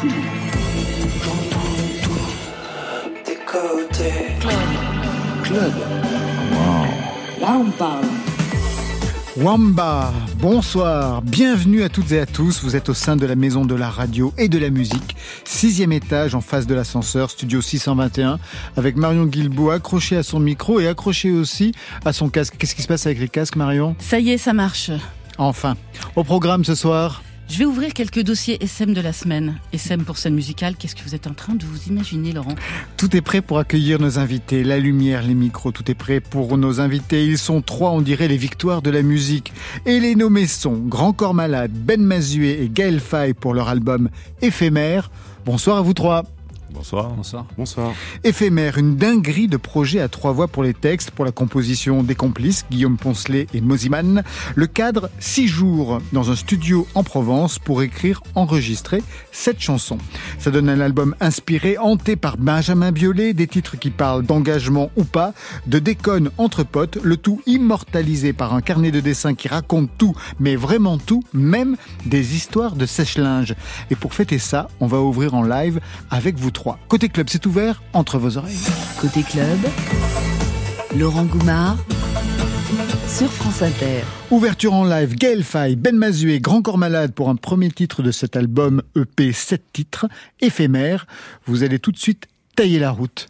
tout. J'entends tout. Des côtés. Club. Club. Wow. Là, on parle. Wamba, bonsoir, bienvenue à toutes et à tous. Vous êtes au sein de la maison de la radio et de la musique, sixième étage en face de l'ascenseur, studio 621, avec Marion Guilbault accroché à son micro et accroché aussi à son casque. Qu'est-ce qui se passe avec les casques, Marion? Ça y est, ça marche. Enfin, au programme ce soir. Je vais ouvrir quelques dossiers SM de la semaine. SM pour scène musicale, qu'est-ce que vous êtes en train de vous imaginer, Laurent? Tout est prêt pour accueillir nos invités. La lumière, les micros, tout est prêt pour nos invités. Ils sont trois, on dirait, les victoires de la musique. Et les nommés sont Grand Corps Malade, Ben Mazué et Gaël Faye pour leur album Éphémère. Bonsoir à vous trois. Bonsoir. Bonsoir. Bonsoir. Éphémère, une dinguerie de projets à trois voix pour les textes, pour la composition des complices, Guillaume Poncelet et Mosiman. Le cadre, six jours dans un studio en Provence pour écrire, enregistrer cette chanson. Ça donne un album inspiré, hanté par Benjamin Biolay, des titres qui parlent d'engagement ou pas, de déconne entre potes, le tout immortalisé par un carnet de dessin qui raconte tout, mais vraiment tout, même des histoires de sèche-linge. Et pour fêter ça, on va ouvrir en live avec vous trois. Côté club, c'est ouvert entre vos oreilles. Côté club, Laurent Goumard sur France Inter. Ouverture en live, Gaël Faye, Ben Mazué, Grand Corps Malade pour un premier titre de cet album EP 7 titres, éphémère. Vous allez tout de suite tailler la route.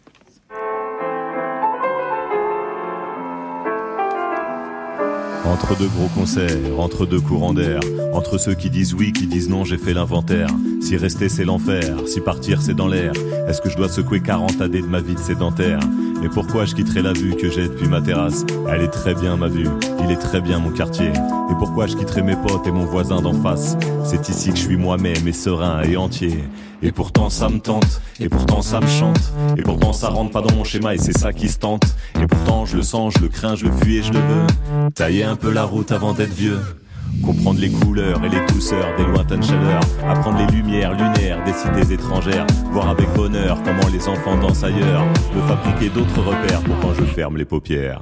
Entre deux gros concerts, entre deux courants d'air, entre ceux qui disent oui, qui disent non, j'ai fait l'inventaire. Si rester c'est l'enfer, si partir c'est dans l'air, est-ce que je dois secouer 40 années de ma vie de sédentaire? Et pourquoi je quitterai la vue que j'ai depuis ma terrasse? Elle est très bien ma vue, il est très bien mon quartier. Et pourquoi je quitterai mes potes et mon voisin d'en face? C'est ici que je suis moi-même et serein et entier. Et pourtant ça me tente, et pourtant ça me chante, et pourtant ça rentre pas dans mon schéma et c'est ça qui se tente. Et pourtant je le sens, je le crains, je le fuis et je le veux. Tailler un peu la route avant d'être vieux. Comprendre les couleurs et les douceurs des lointaines chaleurs. Apprendre les lumières lunaires des cités étrangères. Voir avec bonheur comment les enfants dansent ailleurs. Me fabriquer d'autres repères pour quand je ferme les paupières.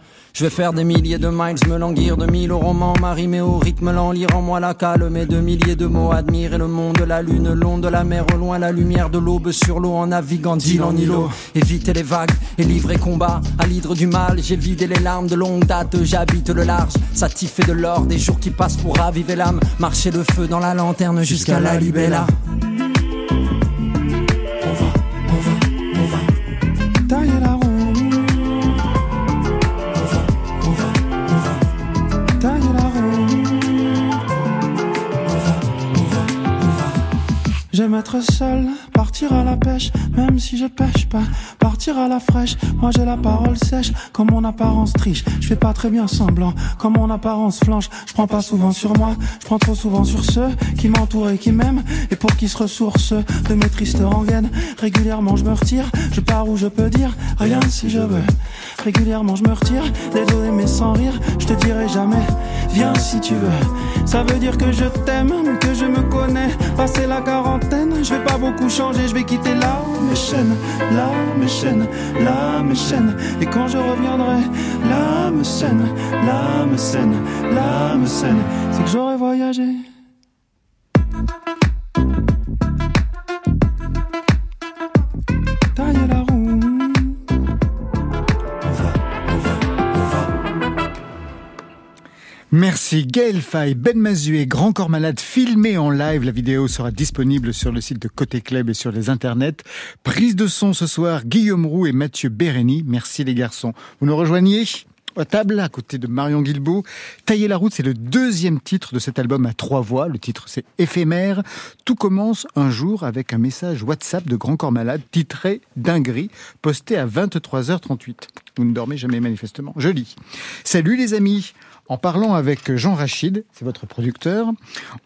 Je vais faire des milliers de miles, me languir de mille au roman, m'arrimer au rythme lent, lire en moi la calme et de milliers de mots, admirer le monde, la lune, long de la mer au loin, la lumière de l'aube sur l'eau en naviguant d'île en îlot, éviter les vagues et livrer combat à l'hydre du mal, j'ai vidé les larmes de longue date, j'habite le large, satifé de l'or, des jours qui passent pour raviver l'âme, marcher le feu dans la lanterne jusqu'à la libella. Être seul, partir à la pêche, même si je pêche pas, partir à la fraîche. Moi j'ai la parole sèche, comme mon apparence triche. Je fais pas très bien semblant, comme mon apparence flanche. Je prends pas souvent sur moi, je prends trop souvent sur ceux qui m'entourent et qui m'aiment, et pour qui se ressourcent de mes tristes rengaines. Régulièrement je me retire, je pars où je peux dire rien si je veux. Régulièrement je me retire, dos mais sans rire, je te dirai jamais, viens si tu veux. Ça veut dire que je t'aime, que je me connais, passer la quarantaine je vais pas beaucoup changer, je vais quitter là mes chaînes, là mes chaînes, là. Et quand je reviendrai, là me scène, là me scène, c'est que j'aurais voyagé. Merci Gaël Faye, Ben Mazué, Grand Corps Malade, filmé en live. La vidéo sera disponible sur le site de Côté Club et sur les internets. Prise de son ce soir, Guillaume Roux et Mathieu Bérény. Merci les garçons. Vous nous rejoignez à table, à côté de Marion Guilbault. Tailler la route, c'est le deuxième titre de cet album à trois voix. Le titre, c'est Éphémère. Tout commence un jour avec un message WhatsApp de Grand Corps Malade titré Dinguerie, posté à 23h38. Vous ne dormez jamais manifestement. Je lis. Salut les amis en parlant avec Jean Rachid, c'est votre producteur,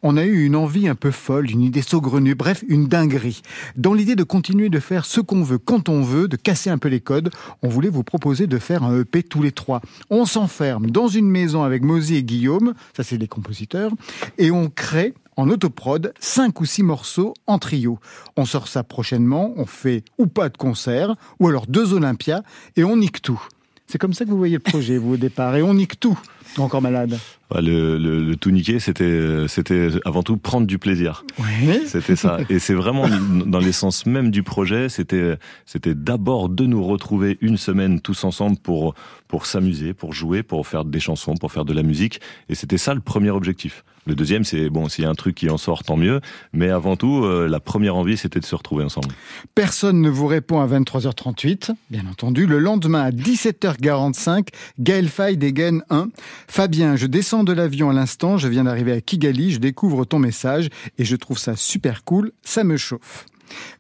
on a eu une envie un peu folle, une idée saugrenue, bref, une dinguerie. Dans l'idée de continuer de faire ce qu'on veut quand on veut, de casser un peu les codes, on voulait vous proposer de faire un EP tous les trois. On s'enferme dans une maison avec Mosy et Guillaume, ça c'est les compositeurs, et on crée en autoprod cinq ou six morceaux en trio. On sort ça prochainement, on fait ou pas de concert, ou alors deux Olympias, et on nique tout. C'est comme ça que vous voyez le projet, vous, au départ, et on nique tout. Encore malade. Le, le, le, tout niquer, c'était, c'était avant tout prendre du plaisir. Oui. C'était ça. Et c'est vraiment dans l'essence même du projet. C'était, c'était d'abord de nous retrouver une semaine tous ensemble pour pour s'amuser, pour jouer, pour faire des chansons, pour faire de la musique. Et c'était ça le premier objectif. Le deuxième, c'est bon, s'il y a un truc qui en sort, tant mieux. Mais avant tout, euh, la première envie, c'était de se retrouver ensemble. Personne ne vous répond à 23h38, bien entendu. Le lendemain, à 17h45, Gaël Fay dégaine 1. Fabien, je descends de l'avion à l'instant, je viens d'arriver à Kigali, je découvre ton message et je trouve ça super cool, ça me chauffe.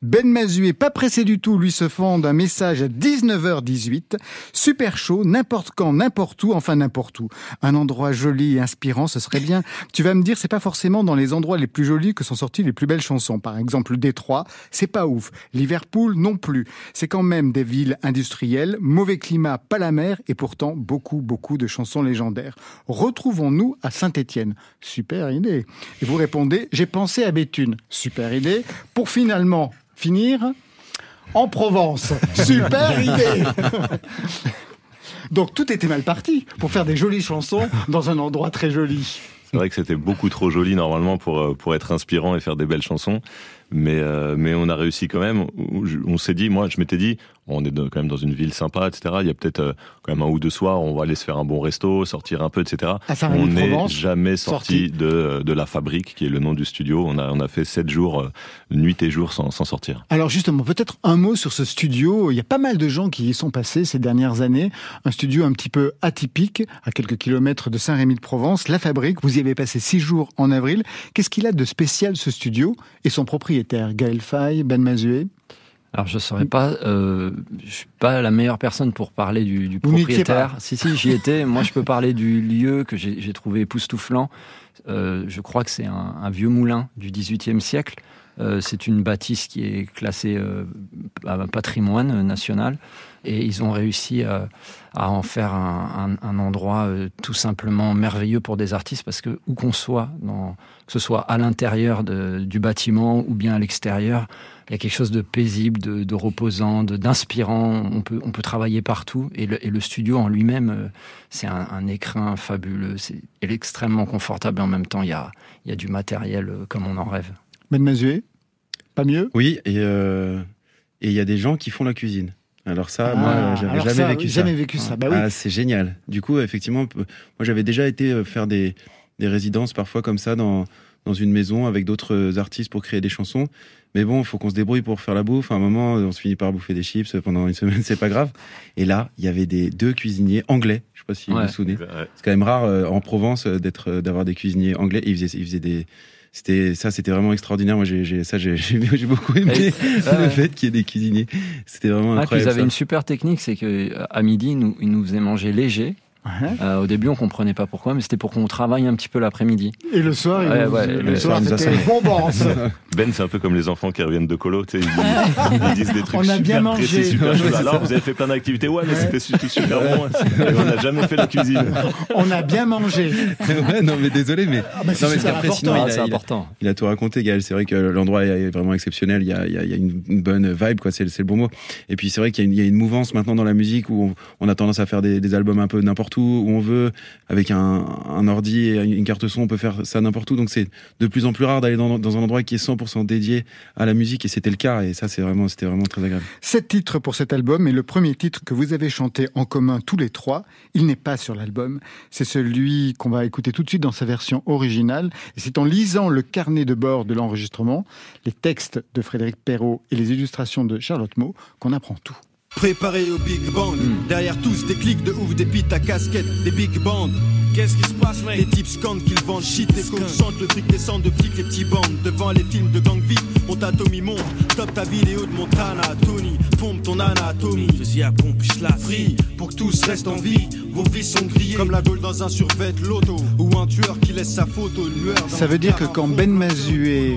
Ben Mazué, pas pressé du tout, lui se fend d'un message à 19h18. Super chaud, n'importe quand, n'importe où, enfin n'importe où. Un endroit joli et inspirant, ce serait bien. Tu vas me dire, c'est pas forcément dans les endroits les plus jolis que sont sorties les plus belles chansons. Par exemple, Détroit, c'est pas ouf. Liverpool, non plus. C'est quand même des villes industrielles, mauvais climat, pas la mer, et pourtant beaucoup, beaucoup de chansons légendaires. Retrouvons-nous à Saint-Étienne. Super idée. Et vous répondez, j'ai pensé à Béthune. Super idée. Pour finalement finir en Provence. Super idée Donc tout était mal parti pour faire des jolies chansons dans un endroit très joli. C'est vrai que c'était beaucoup trop joli normalement pour, pour être inspirant et faire des belles chansons. Mais, euh, mais on a réussi quand même. On s'est dit, moi je m'étais dit, on est quand même dans une ville sympa, etc. Il y a peut-être euh, quand même un ou deux soirs, on va aller se faire un bon resto, sortir un peu, etc. on n'est jamais sorti, de, de la fabrique, qui est le nom du studio. On a, on a fait sept jours, euh, nuit et jour, sans, sans sortir. Alors justement, peut-être un mot sur ce studio. Il y a pas mal de gens qui y sont passés ces dernières années. Un studio un petit peu atypique, à quelques kilomètres de Saint-Rémy-de-Provence. La fabrique, vous y avez passé six jours en avril. Qu'est-ce qu'il a de spécial ce studio et son propriétaire, Gaël Fay, Ben Mazué alors je ne saurais pas, euh, je suis pas la meilleure personne pour parler du, du propriétaire. Si si, j'y étais. Moi, je peux parler du lieu que j'ai trouvé époustouflant. Euh, je crois que c'est un, un, vieux moulin du XVIIIe siècle. Euh, c'est une bâtisse qui est classée euh, patrimoine national et ils ont réussi à, à en faire un, un, un endroit euh, tout simplement merveilleux pour des artistes parce que où qu'on soit, dans, que ce soit à l'intérieur du bâtiment ou bien à l'extérieur, il y a quelque chose de paisible, de, de reposant, d'inspirant. On peut, on peut travailler partout. Et le, et le studio en lui-même, euh, c'est un, un, écrin fabuleux. C'est extrêmement confortable. Et en même temps, il y a, il y a du matériel euh, comme on en rêve. Ben Mazué, pas mieux? Oui, et euh, il y a des gens qui font la cuisine. Alors ça, ah, moi, j'avais jamais, ça, vécu, jamais ça. vécu ça. Bah oui. ah, c'est génial. Du coup, effectivement, moi, j'avais déjà été faire des, des résidences parfois comme ça dans dans une maison avec d'autres artistes pour créer des chansons. Mais bon, il faut qu'on se débrouille pour faire la bouffe. À un moment, on se finit par bouffer des chips pendant une semaine, c'est pas grave. Et là, il y avait des deux cuisiniers anglais. Je sais pas si ouais. vous vous souvenez. C'est quand même rare euh, en Provence euh, d'être, d'avoir des cuisiniers anglais. Et ils faisaient, ils faisaient des, c'était ça, c'était vraiment extraordinaire. Moi, j'ai, ça, j'ai, j'ai beaucoup aimé le fait qu'il y ait des cuisiniers. C'était vraiment incroyable. Ils avaient une super technique, c'est que à midi, nous, ils nous faisaient manger léger. Ouais. Euh, au début, on comprenait pas pourquoi, mais c'était pour qu'on travaille un petit peu l'après-midi. Et le soir, il ouais, ouais, le, le, soir, c'était bonbons. Ben, c'est un peu comme les enfants qui reviennent de colo, tu sais, ils, ils, disent des trucs on a super bien mangé. précis, super chauds. Alors, vous avez fait plein d'activités, ouais, mais c'était super bon. Et on n'a jamais fait la cuisine. On a bien mangé. ouais, non, mais désolé, mais, ah bah non, mais après, sinon, il c'est a, important. Il a, il a tout raconté, Gaël. C'est vrai que l'endroit est vraiment exceptionnel. Il y a, il y a, il y a une, une, bonne vibe, quoi. C'est le bon mot. Et puis, c'est vrai qu'il y, y, a une mouvance maintenant dans la musique où on, on a tendance à faire des, des albums un peu n'importe où, on veut avec un, ordi et une carte son, on peut faire ça n'importe où. Donc c'est de plus en plus rare d'aller dans, un endroit qui est 100% dédié à la musique et c'était le cas et ça c'est vraiment c'était vraiment très agréable. Sept titres pour cet album et le premier titre que vous avez chanté en commun tous les trois, il n'est pas sur l'album. C'est celui qu'on va écouter tout de suite dans sa version originale et c'est en lisant le carnet de bord de l'enregistrement, les textes de Frédéric Perrault et les illustrations de Charlotte Maud qu'on apprend tout. Préparé au Big Bang. Hmm. Derrière tous des clics de ouf, des pites à casquette, des big bands. Qu'est-ce qui se passe, mec? Les types scandent qu'ils vendent shit, les coques sentent, le fric descend de flics, les petits bandes. Devant les films de gang vite, on t'a Tommy monte. Top ta vidéo de Montana, Tony, pompe ton anatomie. Fusil à pompe, je la Free, pour que tous restent en vie. Vos vies sont grillées comme la gaule dans un survêt loto. Ou un tueur qui laisse sa photo, une lueur. dans Ça veut dire que quand en Ben Mazué,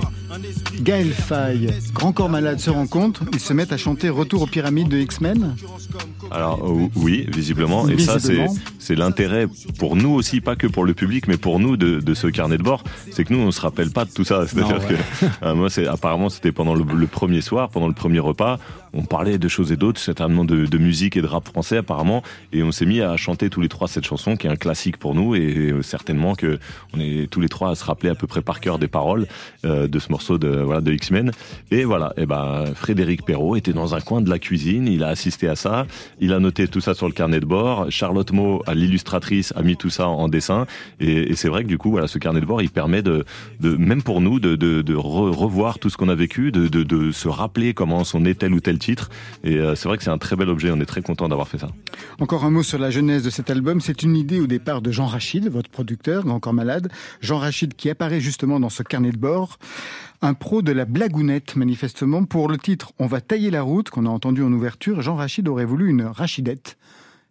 Gaël Faye, Grand Corps Malade se rencontrent, ils se mettent à chanter Retour aux pyramides de X-Men Alors euh, oui, visiblement. Et ça, c'est l'intérêt pour nous aussi, pas que pour le public, mais pour nous de, de ce carnet de bord. C'est que nous, on se rappelle pas de tout ça. C'est-à-dire Non, que euh, moi, c'est apparemment c'était pendant le, le premier soir, pendant le premier repas, on parlait de choses et d'autres, certainement de, de musique et de rap français apparemment, et on s'est mis à chanter tous les trois cette chanson qui est un classique pour nous et euh, certainement que on est tous les trois à se rappeler à peu près par cœur des paroles euh, de ce morceau de voilà de X-Men. Et voilà, et ben Frédéric Perrault était dans un coin de la cuisine, il a assisté à ça, il a noté tout ça sur le carnet de bord. Charlotte Mo, l'illustratrice, a mis tout ça en dessin, et, et c'est vrai que du coup, voilà, ce carnet de bord, il permet de, de même pour nous, de, de, de re- revoir tout ce qu'on a vécu, de, de, de se rappeler comment on est tel ou tel Et euh, c'est vrai que c'est un très bel objet. On est très content d'avoir fait ça. Encore un mot sur la genèse de cet album. C'est une idée au départ de Jean Rachid, votre producteur, Corps Malade. Jean Rachid qui apparaît justement dans ce carnet de bord. Un pro de la blagounette, manifestement. Pour le titre On va tailler la route, qu'on a entendu en ouverture, Jean Rachid aurait voulu une rachidette.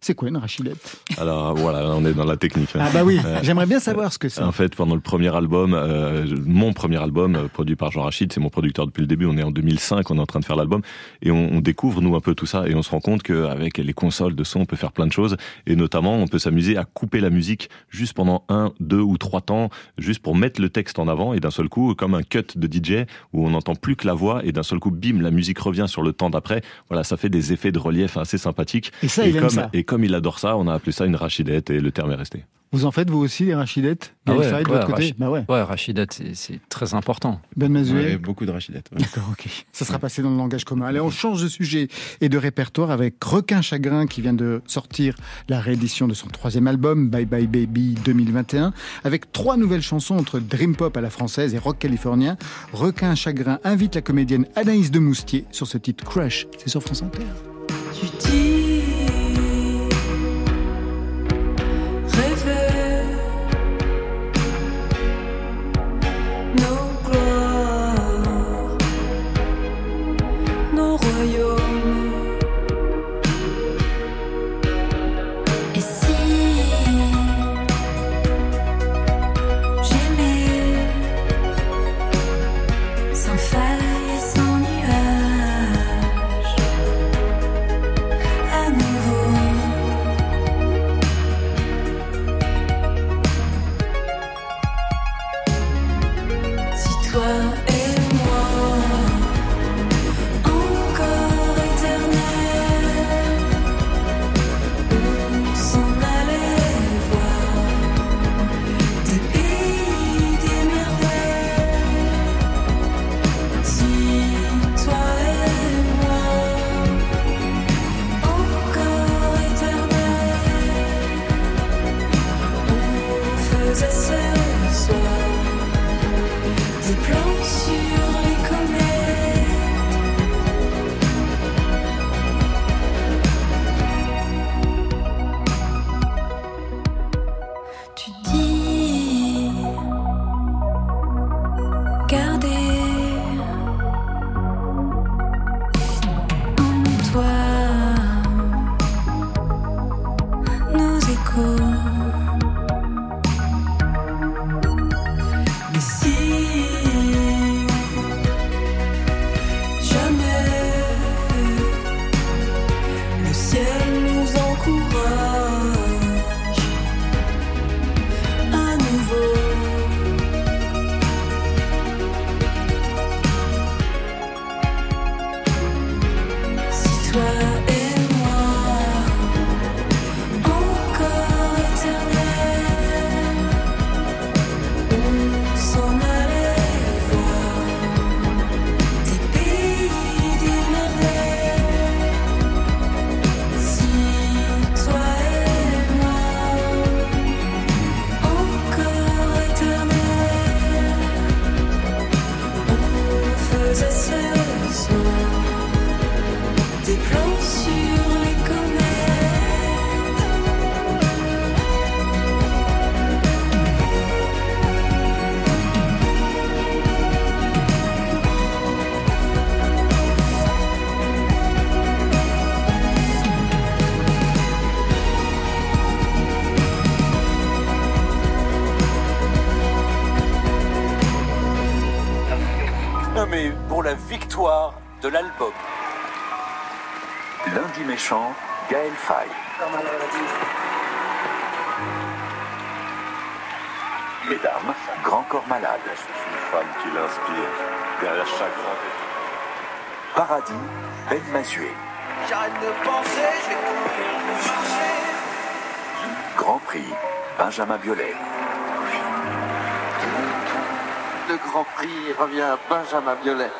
C'est quoi une rachidette? Alors voilà, on est dans la technique. là. Ah bah oui, Euh, j'aimerais bien savoir ce que c'est. En fait, pendant le premier album, euh, mon premier album, euh, produit par Jean Rachid, c'est mon producteur depuis le début, on est en 2005, on est en train de faire l'album, et on, on découvre, nous, un peu tout ça, et on se rend compte qu'avec les consoles de son, on peut faire plein de choses, et notamment, on peut s'amuser à couper la musique juste pendant un, deux ou trois temps, juste pour mettre le texte en avant, et d'un seul coup, comme un cut de DJ, où on n'entend plus que la voix, et d'un seul coup, bim, la musique revient sur le temps d'après, voilà, ça fait des effets de relief assez sympathiques. Et ça, il aime comme, ça. et comme il adore ça, on a appelé ça une rachidette, et le terme est resté. Vous en faites vous aussi les rachidettes? Ah Gaël ouais, Faye, de ouais, votre côté? Bah ouais. Ouais, Rachidette, c'est- très important. Ben Ouais, beaucoup de rachidettes. ouais. D'accord, ok. Ça sera passé dans le langage commun. Allez, on change de sujet et de répertoire avec Requin Chagrin qui vient de sortir la réédition de son troisième album, Bye Bye Baby 2021, avec trois nouvelles chansons entre dream pop à la française et rock californien. Requin Chagrin invite la comédienne Anaïs de Moustier sur ce titre Crush. C'est sur France Inter. Tu dis toi nos échos. Paradis, Ben Mazué. J'arrête de penser, je vais courir, Grand Prix, Benjamin Biolay. Le Grand Prix revient à Benjamin Biolay.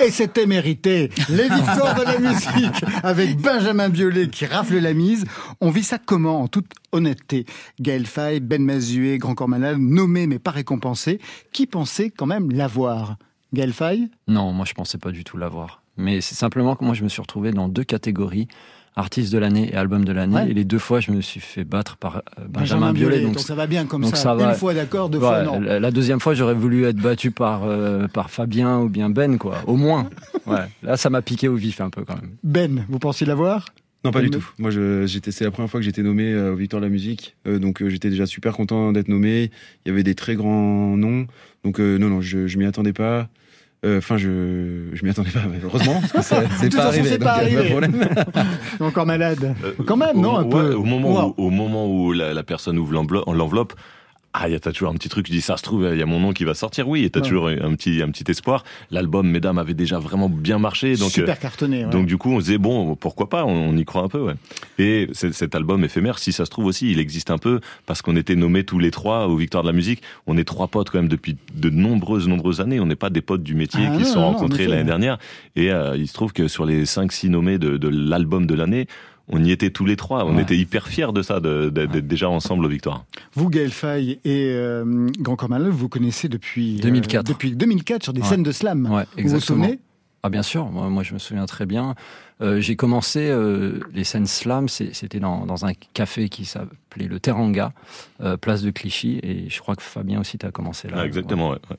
Et c'était mérité. Les victoires de la musique avec Benjamin Biolay qui rafle la mise. On vit ça comment en toute honnêteté? Gaël Faye, Ben Mazué, Grand Corps Malade, nommés mais pas récompensés. Qui pensait quand même l'avoir? Gaël Faye? Non, moi je pensais pas du tout l'avoir. Mais c'est simplement que moi je me suis retrouvé dans deux catégories artiste de l'année et album de l'année. Ouais. Et les deux fois, je me suis fait battre par euh, Benjamin, Benjamin Biolay. Biolay, donc ça va bien comme donc ça. va. Une fois d'accord, deux fois non. La, deuxième fois, j'aurais voulu être battu par, euh, par Fabien ou bien Ben, quoi. Au moins. Ouais. Là, ça m'a piqué au vif un peu quand même. Ben, vous pensiez l'avoir? Non, pas du Ben- tout. Moi, j'étais, c'est la première fois que j'étais nommé euh, aux Victoires de la musique. Euh, donc, euh, j'étais déjà super content d'être nommé. Il y avait des très grands noms. Donc, euh, non, non, je, je m'y attendais pas. Euh, Enfin, je, je m'y attendais pas, mais heureusement, parce que c'est pas arrivé. c'est donc, pas euh, arrivé. problème. Encore malade. Euh, Quand même, au- non, un ouais, peu. Au moment, Wow. où, au moment où la, la personne ouvre l'enveloppe, l'enveloppe, ah, il y a toujours un petit truc, je dis, ça se trouve, il y a mon nom qui va sortir, oui, et t'as Ouais. toujours un petit, un petit espoir. L'album, mesdames, avait déjà vraiment bien marché, donc, Super euh, cartonné. ouais. donc du coup, on se disait, bon, pourquoi pas, on, on y croit un peu, ouais. Et cet album éphémère, si ça se trouve aussi, il existe un peu, parce qu'on était nommés tous les trois aux Victoires de la musique. On est trois potes quand même depuis de nombreuses, nombreuses années. On n'est pas des potes du métier Ah qui se sont non, rencontrés l'année dernière. Et euh, il se trouve que sur les 5-6 nommés de, de l'album de l'année, on y était tous les trois. On Ouais. était hyper fiers de ça, d'être déjà ensemble aux victoires. Vous, Gaël Faye et euh, Grand Corps vous connaissez depuis, euh, 2004. depuis 2004 sur des Ouais. scènes de slam. Ouais, vous vous souvenez? Ah bien sûr, moi, moi, je me souviens très bien. Euh, j'ai commencé euh, les scènes slam, c'était dans, dans un café qui s'appelait le Teranga, euh, place de Clichy, et je crois que Fabien aussi t'as commencé là. Ah, exactement, ouais. ouais.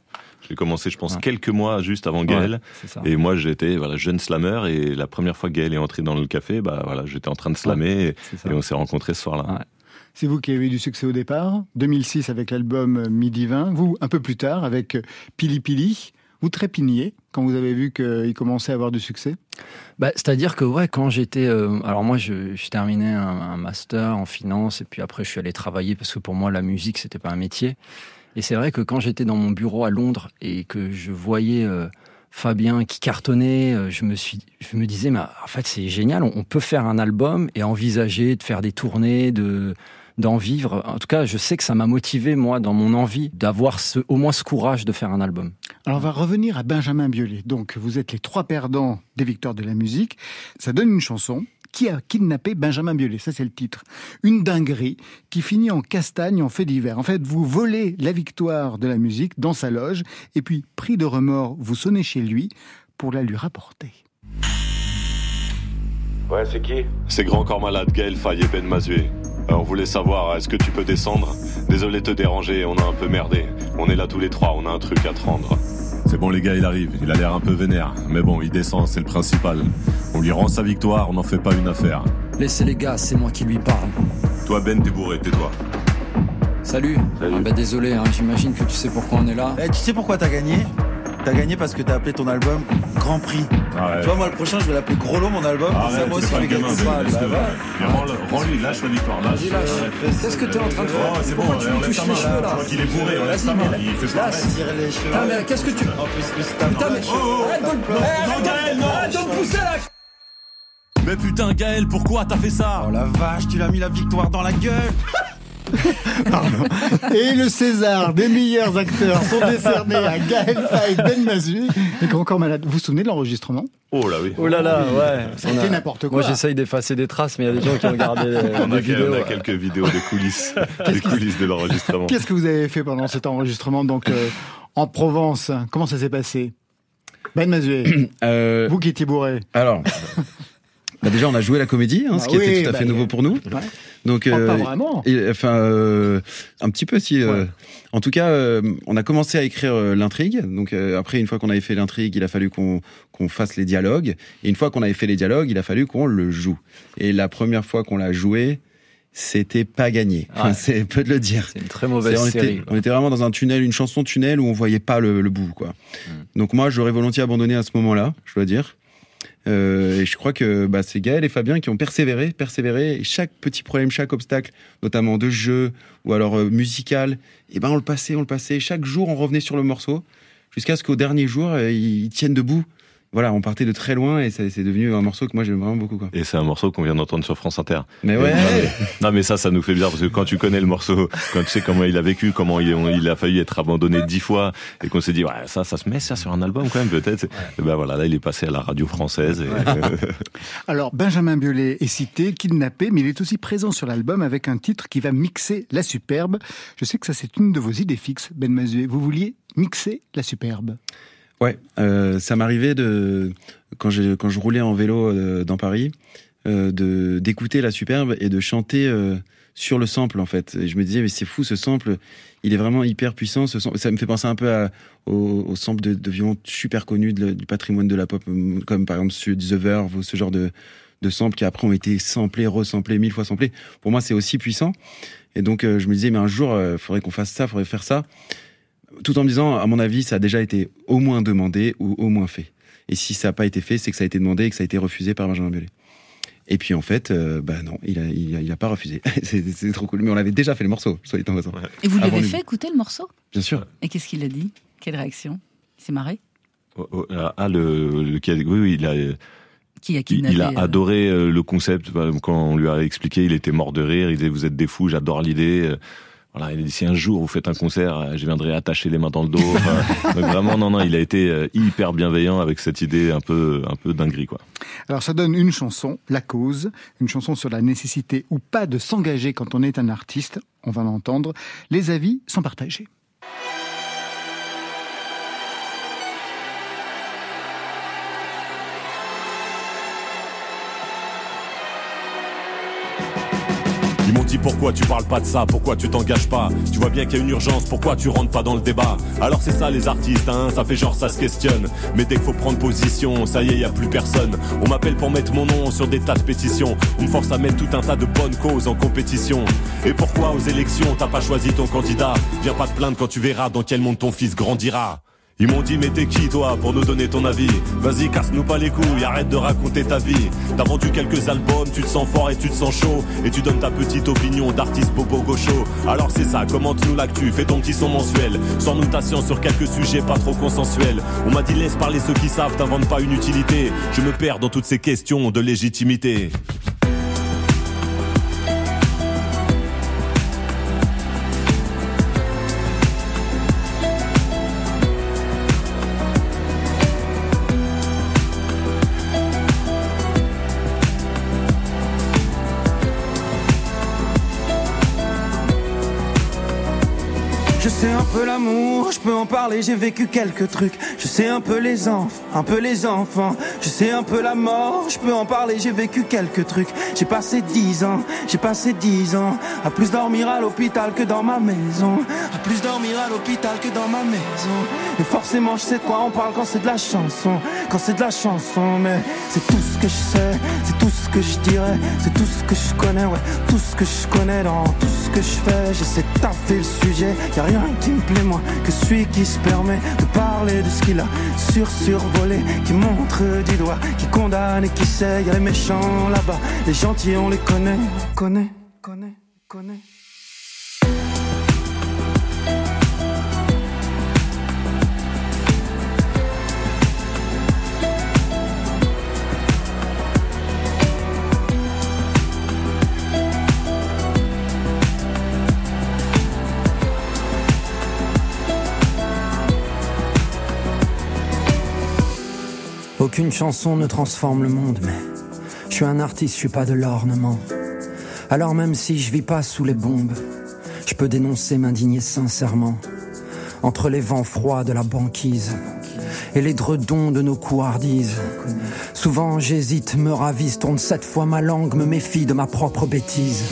J'ai commencé, je pense, Ouais. quelques mois juste avant Gaël. Et moi, j'étais voilà, jeune slammer. Et la première fois que Gaël est entré dans le café, bah, voilà, j'étais en train de slammer. c'est et, ça. et on s'est rencontrés ce soir-là. Ouais. C'est vous qui avez eu du succès au départ. 2006 avec l'album Midi 20. Vous, un peu plus tard, avec Pili Pili. Vous trépigniez quand vous avez vu qu'il commençait à avoir du succès Bah, C'est-à-dire que ouais, quand j'étais... euh, alors moi, je, terminais un, master en finance, et puis après, je suis allé travailler, parce que pour moi, la musique, c'était pas un métier. Et c'est vrai que quand j'étais dans mon bureau à Londres, et que je voyais... euh, Fabien qui cartonnait, euh, je me suis, je me disais, mais en fait c'est génial, on peut faire un album et envisager de faire des tournées, de d'en vivre. En tout cas, je sais que ça m'a motivé moi dans mon envie d'avoir au moins ce courage de faire un album. Alors on va revenir à Benjamin Biolay. Donc vous êtes les trois perdants des victoires de la musique. Ça donne une chanson. Qui a kidnappé Benjamin Biolay Ça c'est le titre. Une dinguerie qui finit en castagne en fait divers. En fait, vous volez la victoire de la musique dans sa loge et puis, pris de remords, vous sonnez chez lui pour la lui rapporter. Ouais, c'est qui C'est Grand Corps Malade, Gaël Faye et Ben Mazué. On voulait savoir, est-ce que tu peux descendre Désolé de te déranger, on a un peu merdé. On est là tous les trois, on a un truc à te rendre. C'est bon les gars, il arrive, il a l'air un peu vénère. Mais bon, il descend, c'est le principal. On lui rend sa victoire, on n'en fait pas une affaire. Laissez les gars, c'est moi qui lui parle. Toi Ben, t'es bourré, tais-toi. Salut. Ah bah, désolé, hein, j'imagine que tu sais pourquoi on est là. Eh, tu sais pourquoi t'as gagné? T'as gagné parce que t'as appelé ton album Grand Prix. Ah Tu vois, moi, le prochain, je vais l'appeler Gros Lot, mon album. Comme ça, moi aussi, je vais gagner ça. Bah, va. Rends-lui, lâche la victoire, lâche. Qu'est-ce que t'es en train de faire Oh, c'est bon, on lève touches ta les main, cheveux là. là Je vois qu'il est bourré, on lève Vas-y, ta main, mais il fait cheveux. Putain, mais qu'est-ce que tu. Putain, main. mais. De me- arrête de- arrête de me pousser là Mais putain, Gaël, pourquoi t'as fait ça? Oh la vache, tu l'as mis la victoire dans la gueule Et le César des meilleurs acteurs sont décernés à Gaël Faye, Ben Mazué et Grand Corps Malade. Vous vous souvenez de l'enregistrement? Oh là oui. Oh là là, ouais. C'était n'importe quoi. Moi, j'essaye d'effacer des traces, mais il y a des gens qui ont regardé les, On a, vidéos. on a ouais. quelques vidéos des coulisses, des coulisses de l'enregistrement. Qu'est-ce que vous avez fait pendant cet enregistrement donc euh, en Provence? Comment ça s'est passé? Ben Mazué, Euh, vous qui étiez bourré. alors, bah déjà, on a joué la comédie, hein, ce Ah qui oui, était tout à bah, fait nouveau pour nous. Ouais. Donc, Oh, euh, pas vraiment. et, enfin, euh, un petit peu si. euh, Ouais. En tout cas, euh, on a commencé à écrire l'intrigue. Donc euh, après, une fois qu'on avait fait l'intrigue, il a fallu qu'on qu'on fasse les dialogues. Et une fois qu'on avait fait les dialogues, il a fallu qu'on le joue. Et la première fois qu'on l'a joué, c'était pas gagné. Enfin, Ouais. c'est peu de le dire. C'est une très mauvaise on, série. était, on était vraiment dans un tunnel, une chanson tunnel où on voyait pas le, le bout, quoi. Donc moi, j'aurais volontiers abandonné à ce moment-là, je dois dire. Euh, et je crois que bah, c'est Gaël et Fabien qui ont persévéré, persévéré. Et chaque petit problème, chaque obstacle, notamment de jeu ou alors euh, musical, et ben on le passait, on le passait. Chaque jour, on revenait sur le morceau jusqu'à ce qu'au dernier jour, euh, ils tiennent debout. Voilà, on partait de très loin et ça- c'est devenu un morceau que moi j'aime vraiment beaucoup. Quoi. Et c'est un morceau qu'on vient d'entendre sur France Inter. Mais ouais. Non, mais, non, mais ça, ça nous fait bizarre parce que quand tu connais le morceau, quand tu sais comment il a vécu, comment il, on- il a failli être abandonné dix fois et qu'on s'est dit, ouais, ça, ça se met ça sur un album quand même, peut-être. Et ben voilà, là, il est passé à la radio française. Et, Alors, Benjamin Biolay est cité, kidnappé, mais il est aussi présent sur l'album avec un titre qui va mixer la superbe. Je sais que ça, c'est une de vos idées fixes, Ben Mazué. Vous vouliez mixer la superbe? Ouais, euh, ça m'arrivait de quand je quand je roulais en vélo euh, dans Paris, euh, de d'écouter la superbe et de chanter euh, sur le sample en fait. Et je me disais mais c'est fou ce sample, il est vraiment hyper puissant. Ce sample. ça me fait penser un peu à, au, au sample de, de super connu de- du patrimoine de la pop, euh, comme par exemple The Verve ou ce genre de de samples qui après ont été samplés, resamplés, mille fois samplés. Pour moi c'est aussi puissant. Et donc euh, je me disais mais un jour il faudrait qu'on fasse ça, faudrait faire ça tout en me disant, à mon avis, ça a déjà été au moins demandé ou au moins fait. Et si ça n'a pas été fait, c'est que ça a été demandé et que ça a été refusé par Benjamin Biolay. Et puis en fait, euh, bah non, il a, il a, il a pas refusé. c'est trop cool. Mais on avait déjà fait le morceau, soit dit en passant. Et vous lui avez fait écouter le morceau? Bien sûr. Et qu'est-ce qu'il a dit? Quelle réaction? Il s'est marré? Oh, oh, ah, le, le- oui, oui, il a, Qui a kidnappé il a euh, adoré euh, le concept. Quand on lui a expliqué, il était mort de rire. Il disait, vous êtes des fous, j'adore l'idée. Voilà, il a dit, si un jour vous faites un concert, euh, je viendrai attacher les mains dans le dos. Donc vraiment, non, non, il a été euh, hyper bienveillant avec cette idée un peu, un peu dinguerie, quoi. Alors, ça donne une chanson, La Cause, une chanson sur la nécessité ou pas de s'engager quand on est un artiste. On va l'entendre. Les avis sont partagés. Pourquoi tu parles pas de ça, pourquoi tu t'engages pas. Tu vois bien qu'il y a une urgence, pourquoi tu rentres pas dans le débat. Alors c'est ça les artistes, hein, ça fait genre ça se questionne. Mais dès qu'il faut prendre position, ça y est, y a plus personne. On m'appelle pour mettre mon nom sur des tas de pétitions. On me force à mettre tout un tas de bonnes causes en compétition. Et pourquoi aux élections t'as pas choisi ton candidat? Viens pas te plaindre quand tu verras dans quel monde ton fils grandira. Ils m'ont dit mais t'es qui toi pour nous donner ton avis? Vas-y casse-nous pas les couilles, arrête de raconter ta vie. T'as vendu quelques albums, tu te sens fort et tu te sens chaud. Et tu donnes ta petite opinion d'artiste bobo gaucho. Alors c'est ça, commente-nous l'actu, fais ton petit son mensuel. Sans notation sur quelques sujets pas trop consensuels. On m'a dit laisse parler ceux qui savent, t'inventes pas une utilité. Je me perds dans toutes ces questions de légitimité peu l'amour, je peux en parler, j'ai vécu quelques trucs. Je sais un peu les enfants, un peu les enfants. Je sais un peu la mort, je peux en parler, j'ai vécu quelques trucs. J'ai passé dix ans, j'ai passé dix ans à plus dormir à l'hôpital que dans ma maison. À plus dormir à l'hôpital que dans ma maison. Et forcément, je sais de quoi on parle quand c'est de la chanson. Quand c'est de la chanson, mais c'est tout ce que je sais, c'est tout ce que je dirais, c'est tout ce que je connais, ouais. Tout ce que je connais dans tout ce que je fais. J'essaie de taffer le sujet, y a rien qui me moins que celui qui se permet de parler de ce qu'il a sur survolé, qui montre du doigt, qui condamne et qui sait. Y a les méchants là-bas, les gentils on les connaît, connaît, connaît, connaît. Aucune chanson ne transforme le monde, mais je suis un artiste, je suis pas de l'ornement. Alors même si je vis pas sous les bombes, je peux dénoncer, m'indigner sincèrement. Entre les vents froids de la banquise et les dredons de nos couardises. Souvent j'hésite, me ravise, tourne sept fois ma langue, me méfie de ma propre bêtise.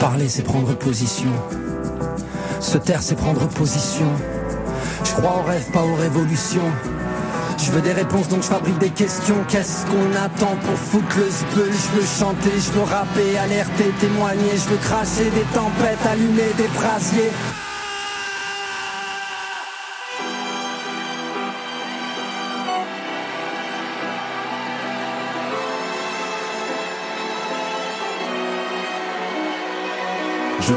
Parler c'est prendre position. Se taire c'est prendre position. Je crois aux rêves, pas aux révolutions. Je veux des réponses donc je fabrique des questions. Qu'est-ce qu'on attend pour foutre le zbeul? Je veux chanter, je veux rapper, alerter, témoigner. Je veux cracher des tempêtes, allumer des brasiers. Je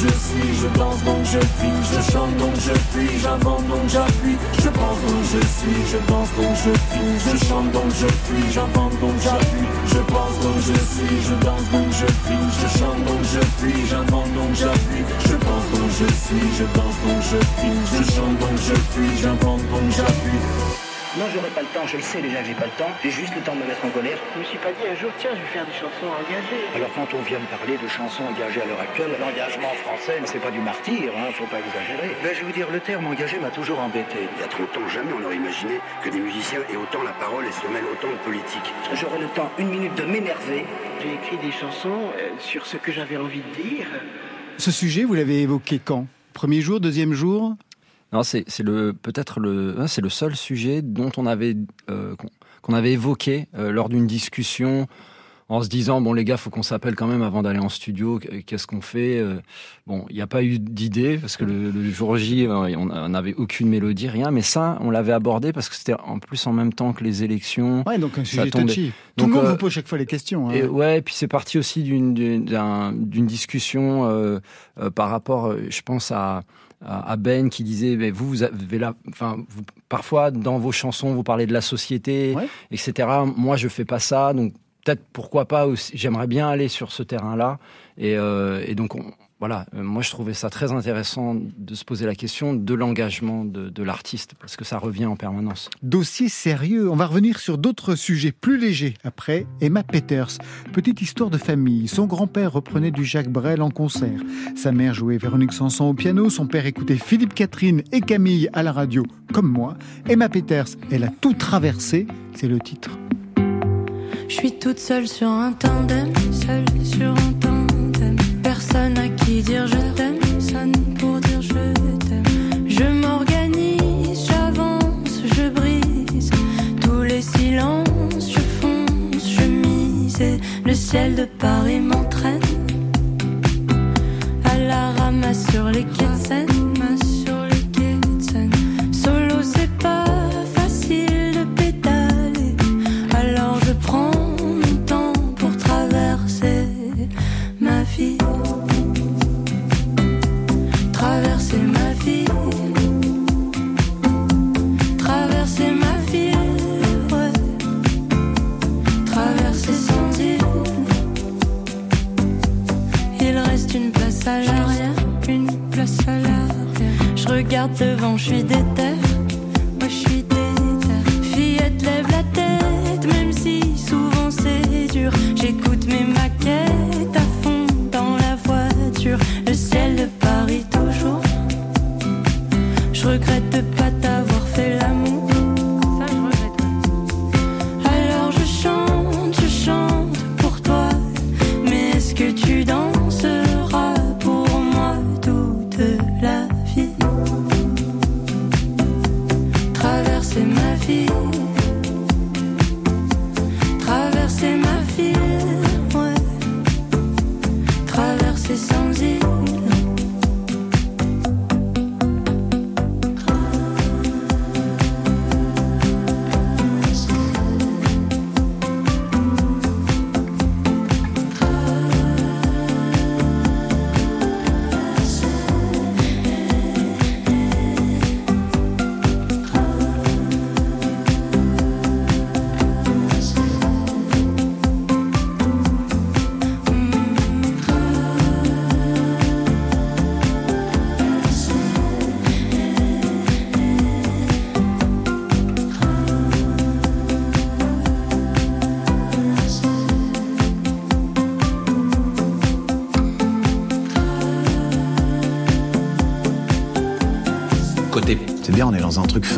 je suis, je danse donc je vis, je chante donc je fuis, j'invente donc j'appuie. Je pense donc je suis, je danse donc je fuis, je chante donc je fuis, j'invente donc j'appuie. Je pense donc je suis, je danse donc je fuis, je chante donc je fuis, j'invente donc j'appuie. Je pense donc je suis, je danse donc je fuis, je chante donc je fuis, j'invente donc j'appuie. Non, j'aurai pas le temps, je le sais déjà que j'ai pas le temps, j'ai juste le temps de me mettre en colère. Je me suis pas dit un jour, tiens, je vais faire des chansons engagées. Alors quand on vient me parler de chansons engagées à l'heure actuelle, l'engagement français, c'est pas du martyr, hein, faut pas exagérer. Ben, je vais vous dire, le terme engagé m'a toujours embêté. Il y a 30 ans, jamais on aurait imaginé que des musiciens aient autant la parole et se mêlent autant de politique. J'aurai le temps, une minute, de m'énerver. J'ai écrit des chansons euh, sur ce que j'avais envie de dire. Ce sujet, vous l'avez évoqué quand? Premier jour, deuxième jour? Non, c'est le peut-être le c'est le seul sujet dont on avait euh, qu'on avait évoqué euh, lors d'une discussion en se disant bon les gars faut qu'on s'appelle quand même avant d'aller en studio qu'est-ce qu'on fait euh, bon il n'y a pas eu d'idée parce que le, jour J on n'avait aucune mélodie rien mais ça on l'avait abordé parce que c'était en plus en même temps que les élections. Ouais donc un sujet touchy. Tout le monde vous pose chaque fois les questions hein. et ouais et puis c'est parti aussi d'une d'une discussion par rapport je pense à à Ben qui disait mais vous vous avez là enfin vous, parfois dans vos chansons vous parlez de la société etc moi je fais pas ça donc peut-être pourquoi pas j'aimerais bien aller sur ce terrain là et, euh, et donc on, voilà, euh, moi je trouvais ça très intéressant de se poser la question de l'engagement de, l'artiste, parce que ça revient en permanence. Dossier sérieux, on va revenir sur d'autres sujets plus légers après. Emma Peters, petite histoire de famille. Son grand-père reprenait du Jacques Brel en concert. Sa mère jouait Véronique Sanson au piano, son père écoutait Philippe Catherine et Camille à la radio, comme moi. Emma Peters, elle a tout traversé, c'est le titre. Je suis toute seule sur un tandem, seule sur un tandem personne à qui dire je t'aime, sonne pour dire je t'aime. Je m'organise, j'avance, je brise tous les silences, je fonce, je mise. Et le ciel de Paris m'entraîne à la ramasse sur les quais de Seine. Devant, je suis déter.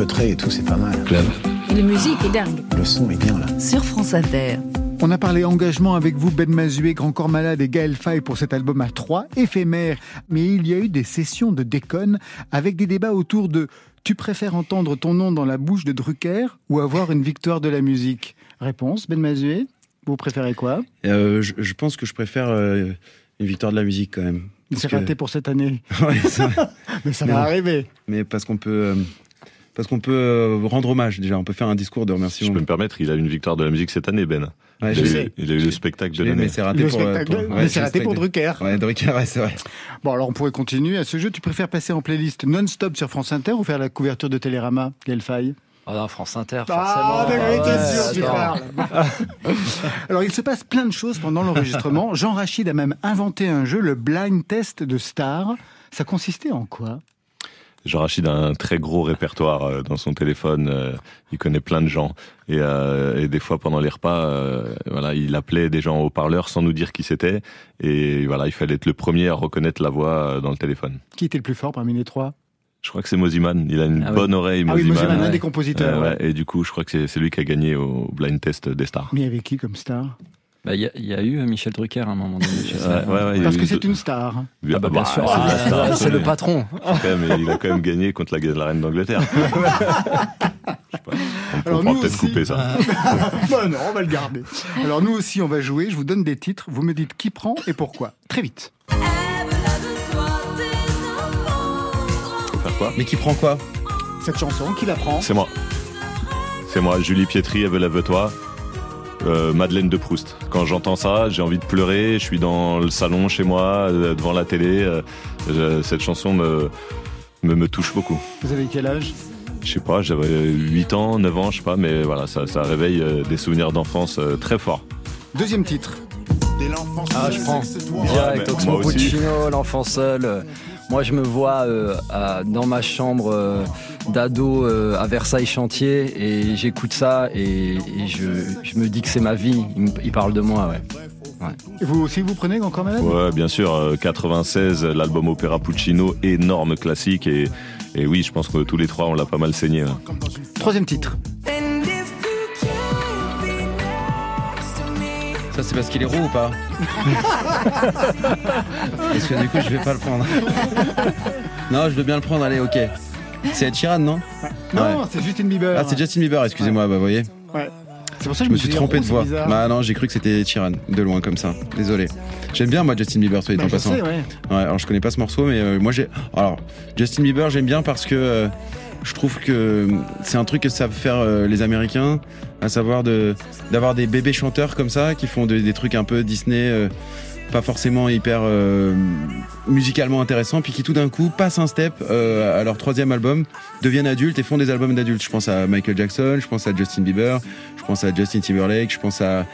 Feutré et tout, c'est pas mal. Club. Et la musique est dingue. Le son est bien là. Sur France Inter. On a parlé engagement avec vous, Ben Mazué, Grand Corps Malade et Gaël Faye pour cet album à trois, éphémère. Mais il y a eu des sessions de déconne avec des débats autour de Tu préfères entendre ton nom dans la bouche de Drucker ou avoir une victoire de la musique? Réponse, Ben Mazué, vous préférez quoi? Euh, je, je pense que je préfère euh, une victoire de la musique quand même. C'est que- raté pour cette année. Ouais, ça- Mais ça va arriver. Mais parce qu'on peut, euh, parce qu'on peut euh, rendre hommage déjà. On peut faire un discours de Si remerciement. je peux me permettre, il a une victoire de la musique cette année, Ben. Ouais, il, je a eu, sais. il a eu le spectacle de l'année. mais c'est raté Le pour. euh, spectacle, pour- ouais, pour. Drucker. Ouais, Drucker, ouais, c'est vrai. Bon, alors on pourrait continuer à ce jeu. Tu préfères passer en playlist non-stop sur France Inter ou faire la couverture de Télérama Quelle faille Oh non, France Inter, Ah, forcément. Ouais, tu parles. Alors, il se passe plein de choses pendant l'enregistrement. Jean Rachid a même inventé un jeu, le blind test de Star. Ça consistait en quoi? Jean Rachid a un très gros répertoire euh, dans son téléphone. euh, il connaît plein de gens et, euh, et des fois pendant les repas, euh, voilà, il appelait des gens au parleur sans nous dire qui c'était. Et voilà, il fallait être le premier à reconnaître la voix euh, dans le téléphone. Qui était le plus fort parmi les trois? Je crois que c'est Moziman. Il a une Ah oui. bonne oreille, Ah oui, Moziman. Un des compositeurs, Euh, ouais, Et du coup, je crois que c'est- c'est lui qui a gagné au blind test des stars. Mais avec qui comme star? Bah, Il y, a- il y a eu euh, Michel Drucker à un moment donné. Ouais, ouais, ouais, y Parce que c'est une star. Ah bah, bien sûr, c'est la le patron. Quand même, il a quand même gagné contre la, la reine d'Angleterre. On nous peut-être aussi- couper ça. Bah non, on va le garder. Alors nous aussi, on va jouer. Je vous donne des titres. Vous me dites qui prend et pourquoi. Très vite. Faut faire quoi Mais qui prend quoi? Cette chanson, qui la prend? C'est moi. C'est moi, Julie Pietri, Eve lève-toi. Euh, Madeleine de Proust. Quand j'entends ça, j'ai envie de pleurer. Je suis dans le salon chez moi, euh, devant la télé. euh, cette chanson me, me, me touche beaucoup. Vous avez quel âge? Je sais pas, j'avais 8 ans, 9 ans, je sais pas, mais voilà, ça, ça réveille des souvenirs d'enfance très forts. Deuxième titre. Ah, je prends. Ouais, Direct, mais Oxmo. Puccino, l'enfant seul. Moi, je me vois euh, à- dans ma chambre euh, d'ado euh, à Versailles Chantier et j'écoute ça et, et je, je me dis que c'est ma vie. Il, parle de moi, ouais. vous aussi, vous prenez encore malade Ouais, bien sûr, euh, 96, l'album Opéra Puccino, énorme classique. Et, et oui, je pense que tous les trois, on l'a pas mal saigné. hein. Troisième titre. Ça, c'est parce qu'il est roux ou pas? Parce que du coup, je vais pas le prendre. non, je veux bien le prendre, allez, ok. C'est Ed Sheeran, non Non, Ouais. c'est Justin Bieber. Ah, c'est Justin Bieber, excusez-moi, bah, vous voyez. Ouais. C'est pour ça que Je me suis trompé oh, de voix. Bah non, j'ai cru que c'était Sheeran, de loin comme ça. Désolé. J'aime bien moi Justin Bieber, soit dit en je passant. sais, ouais. alors je connais pas ce morceau, mais euh, moi j'ai. Alors Justin Bieber, j'aime bien parce que euh, je trouve que c'est un truc que savent faire euh, les Américains, à savoir de d'avoir des bébés chanteurs comme ça qui font de- des trucs un peu Disney. Pas forcément hyper euh, musicalement intéressants, puis qui tout d'un coup passent un step euh, à leur troisième album, deviennent adultes et font des albums d'adultes. Je pense à Michael Jackson, je pense à Justin Bieber, je pense à Justin Timberlake, je pense à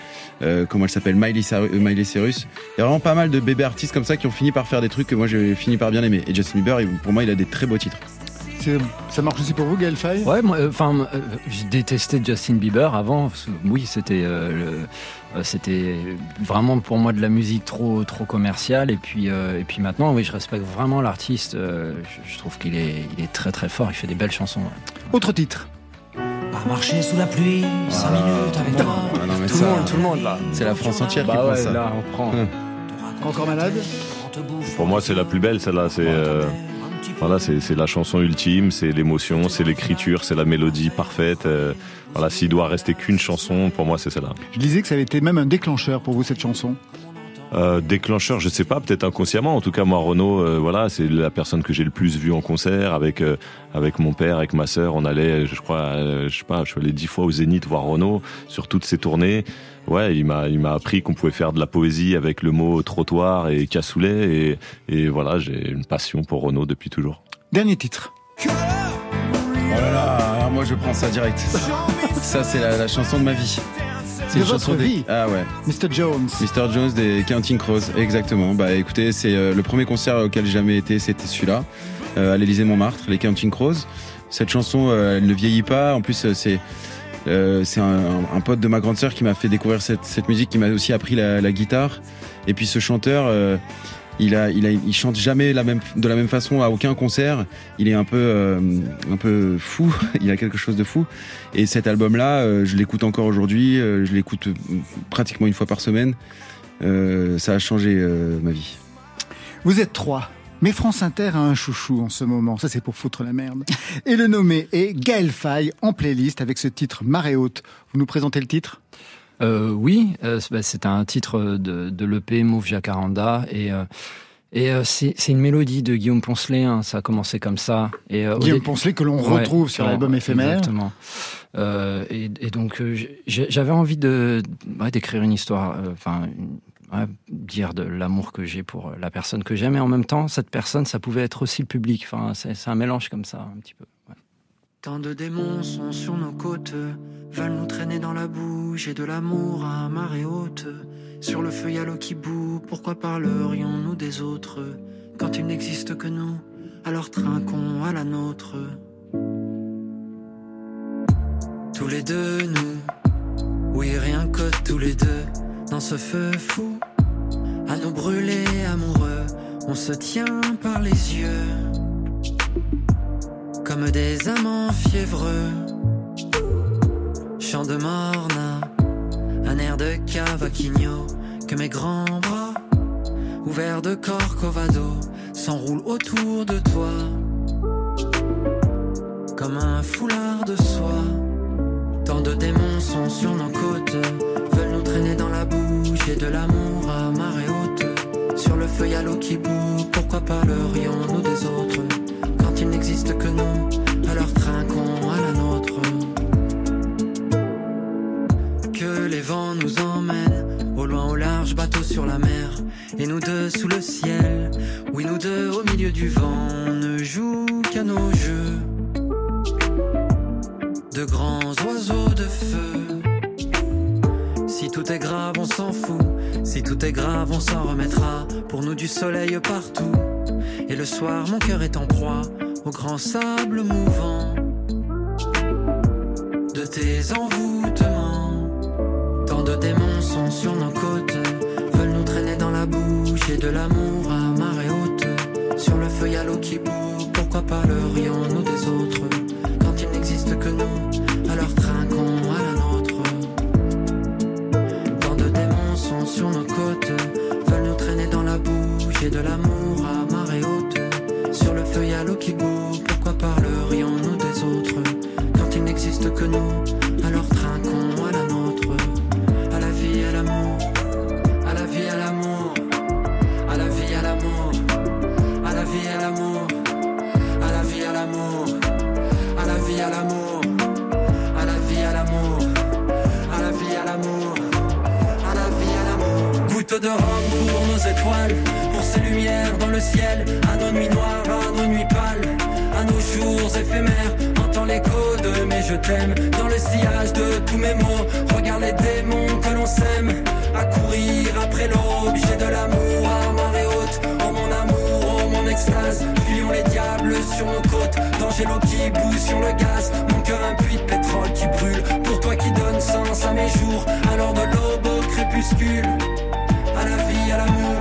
euh, comment elle s'appelle Miley, Cyrus- euh, Miley Cyrus. Il y a vraiment pas mal de bébés artistes comme ça qui ont fini par faire des trucs que moi j'ai fini par bien aimer. Et Justin Bieber, pour moi, il a des très beaux titres. Ça marche aussi pour vous, Gaël Faye Ouais, euh, enfin, euh, j'ai détesté Justin Bieber avant. Oui, c'était, le- euh, c'était vraiment pour moi de la musique trop, trop commerciale. Et puis, euh, et puis maintenant, oui, je respecte vraiment l'artiste. euh, je, je trouve qu'il est, il est très très fort. Il fait des belles chansons. ouais. Autre titre. À marcher sous la pluie, 5 minutes avec toi. Ah non, mais Tout ça, le monde, tout le monde là. C'est la France entière qui Bah prend ouais, ça. là, on prend. Encore malade Pour moi, c'est la plus belle, celle-là. C'est euh, voilà, c'est c'est la chanson ultime, c'est l'émotion, c'est l'écriture, c'est la mélodie parfaite. euh, voilà, s'il doit rester qu'une chanson, pour moi, c'est celle-là. Je disais que ça avait été même un déclencheur pour vous, cette chanson. Euh, déclencheur, je sais pas, peut-être inconsciemment. En tout cas, moi, Renaud, euh, voilà, c'est la personne que j'ai le plus vue en concert avec euh, avec mon père, avec ma sœur. On allait, je crois, euh, je sais pas, je suis allé dix fois au Zénith voir Renaud sur toutes ses tournées. Ouais, il m'a il m'a appris qu'on pouvait faire de la poésie avec le mot trottoir et cassoulet et et voilà, j'ai une passion pour Renaud depuis toujours. Dernier titre. Oh là là, alors moi je prends ça direct. ça c'est la, la chanson de ma vie. C'est De une chanson votre des- vie Ah ouais. Mr. Jones. Mr. Jones des Counting Crows, exactement. Bah écoutez, c'est euh, le premier concert auquel j'ai jamais été, c'était celui-là, euh, à l'Élysée Montmartre, les Counting Crows. Cette chanson, euh, elle ne vieillit pas. En plus, c'est c'est un, un pote de ma grande sœur qui m'a fait découvrir cette, cette musique, qui m'a aussi appris la, la guitare. Et puis ce chanteur, il a, il a, il chante jamais de la même façon à aucun concert. Il est un peu, euh, un peu fou. il a quelque chose de fou. Et cet album-là, euh, je l'écoute encore aujourd'hui. euh, je l'écoute pratiquement une fois par semaine. Ça a changé ma vie. Vous êtes trois. Mais France Inter a un chouchou en ce moment, ça c'est pour foutre la merde. Et le nommé est Gaël Faye en playlist avec ce titre Marée haute. Vous nous présentez le titre? Euh, Oui, euh, bah, c'est un titre de, de l'EP Move Jacaranda et euh, et c'est une mélodie de Guillaume Poncelet, hein, ça a commencé comme ça. Et, Guillaume Poncelet que l'on ouais, retrouve sur l'album éphémère. Exactement. Et, et, donc j'avais envie de ouais, d'écrire une histoire, enfin ouais, dire de l'amour que j'ai pour la personne que j'aime, et en même temps cette personne, ça pouvait être aussi le public. Enfin c'est un mélange comme ça un petit peu. Tant de démons sont sur nos côtes, veulent nous traîner dans la boue, j'ai de l'amour à marée haute. Sur le feu, y a l'eau qui bout, pourquoi parlerions-nous des autres? Quand il n'existe que nous, alors trinquons à la nôtre. Tous les deux, nous, oui, rien que tous les deux, dans ce feu fou, à nous brûler amoureux, on se tient par les yeux, comme des amants fiévreux. Chant de morna, un air de cavaquinho, que mes grands bras, ouverts de corcovado, s'enroulent autour de toi, comme un foulard de soie. Tant de démons sont sur nos côtes, veulent nous traîner dans la bouche et de l'amour à marée haute. Sur le feu, y a l'eau qui bout, pourquoi parlerions-nous des autres Que nous, alors trinquons à la nôtre. Que les vents nous emmènent, au loin, au large, bateau sur la mer, et nous deux sous le ciel. Oui, nous deux au milieu du vent, on ne joue qu'à nos jeux de grands oiseaux de feu. Si tout est grave, on s'en fout. Si tout est grave, on s'en remettra. Pour nous du soleil partout. Et le soir, mon cœur est en proie au grand sable mouvant de tes envoûtements. Tant de démons sont sur nos côtes, veulent nous traîner dans la bouche et de l'amour à marée haute. Sur le feu, y a l'eau qui bout. Pourquoi parlerions-nous des autres? Quand il n'existe que nous? Je t'aime dans le sillage de tous mes mots. Regarde les démons que l'on sème, à courir après l'aube. J'ai de l'amour à marée haute, oh mon amour, oh mon extase. Fuyons les diables sur nos côtes, danger l'eau qui bout sur le gaz. Mon cœur un puits de pétrole qui brûle, pour toi qui donne sens à mes jours. Alors de l'aube au crépuscule, à la vie, à l'amour,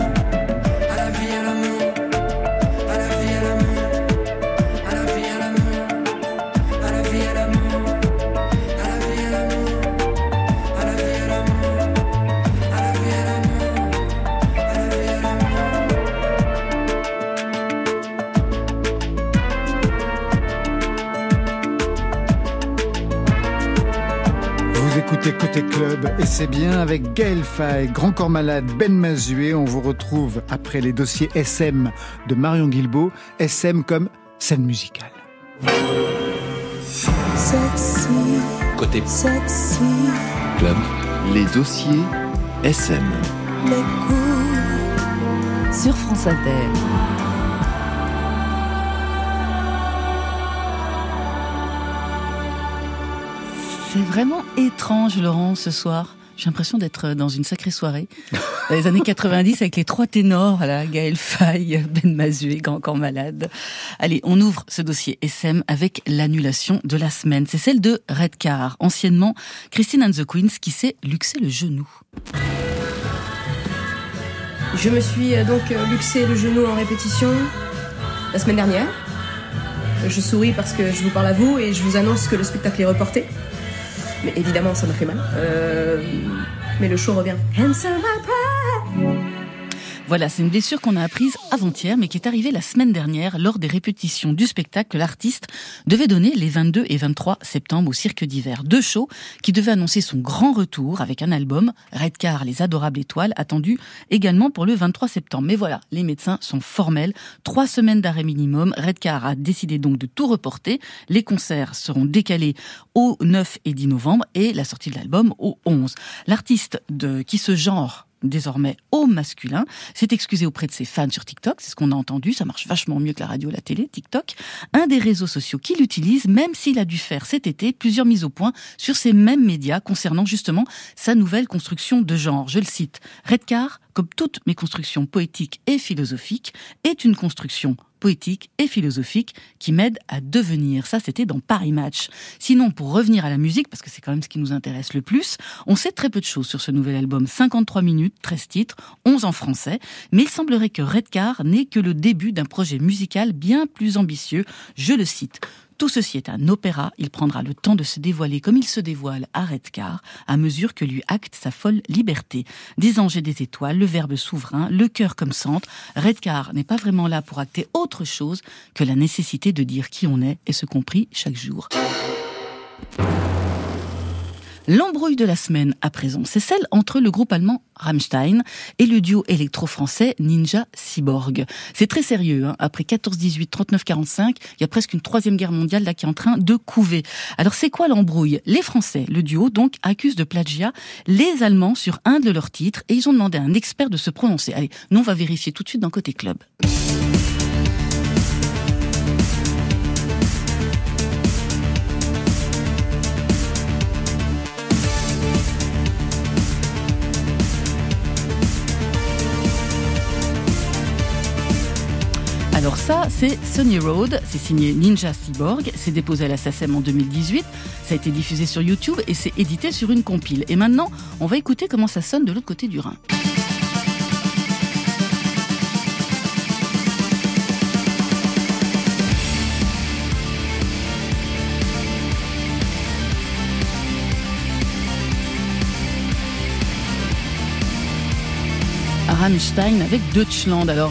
Club et c'est bien avec Gaël Faye, Grand Corps Malade, Ben Mazué. On vous retrouve après les dossiers SM de Marion Guilbeault. SM comme scène musicale. Sexy, Côté sexy, club, les dossiers SM. les coups. Sur France Inter. C'est vraiment étrange, Laurent, ce soir. J'ai l'impression d'être dans une sacrée soirée. Dans les années 90, avec les trois ténors, voilà, Gaël Faye, Ben Mazué, Grand Corps Malade. Allez, on ouvre ce dossier SM avec l'annulation de la semaine. C'est celle de Redcar, anciennement Christine and the Queens, qui s'est luxé le genou. Je me suis euh, donc euh, luxé le genou en répétition la semaine dernière. Je souris parce que je vous parle à vous et je vous annonce que le spectacle est reporté. Mais évidemment, ça m'a fait mal. Euh, mais le show revient. Voilà, c'est une blessure qu'on a apprise avant-hier, mais qui est arrivée la semaine dernière lors des répétitions du spectacle que l'artiste devait donner les 22 et 23 septembre au Cirque d'hiver. Deux shows qui devaient annoncer son grand retour avec un album, Redcar, les adorables étoiles, attendu également pour le 23 septembre. Mais voilà, les médecins sont formels. Trois semaines d'arrêt minimum. Redcar a décidé donc de tout reporter. Les concerts seront décalés au 9 et 10 novembre et la sortie de l'album au 11. L'artiste qui se genre désormais au masculin, s'est excusé auprès de ses fans sur TikTok, c'est ce qu'on a entendu, ça marche vachement mieux que la radio la télé, TikTok, un des réseaux sociaux qu'il utilise, même s'il a dû faire cet été plusieurs mises au point sur ces mêmes médias concernant justement sa nouvelle construction de genre. Je le cite, Redcar, comme toutes mes constructions poétiques et philosophiques, est une construction poétique et philosophique qui m'aide à devenir. Ça, c'était dans Paris Match. Sinon, pour revenir à la musique, parce que c'est quand même ce qui nous intéresse le plus, on sait très peu de choses sur ce nouvel album. 53 minutes, 13 titres, 11 en français, mais il semblerait que Redcar n'est que le début d'un projet musical bien plus ambitieux. Je le cite. Tout ceci est un opéra, il prendra le temps de se dévoiler comme il se dévoile à Redcar, à mesure que lui acte sa folle liberté. Des anges des étoiles, le verbe souverain, le cœur comme centre, Redcar n'est pas vraiment là pour acter autre chose que la nécessité de dire qui on est et ce compris chaque jour. L'embrouille de la semaine à présent, c'est celle entre le groupe allemand Rammstein et le duo électro-français Ninja Cyborg. C'est très sérieux, hein. après 14-18, 39-45, il y a presque une troisième guerre mondiale là qui est en train de couver. Alors c'est quoi l'embrouille? Les Français, le duo donc, accusent de plagiat les Allemands sur un de leurs titres et ils ont demandé à un expert de se prononcer. Allez, nous on va vérifier tout de suite dans Côté Club. Ça, c'est Sunny Road, c'est signé Ninja Cyborg, c'est déposé à la SACEM en 2018, ça a été diffusé sur YouTube et c'est édité sur une compile. Et maintenant, on va écouter comment ça sonne de l'autre côté du Rhin. Rammstein avec Deutschland. Euh,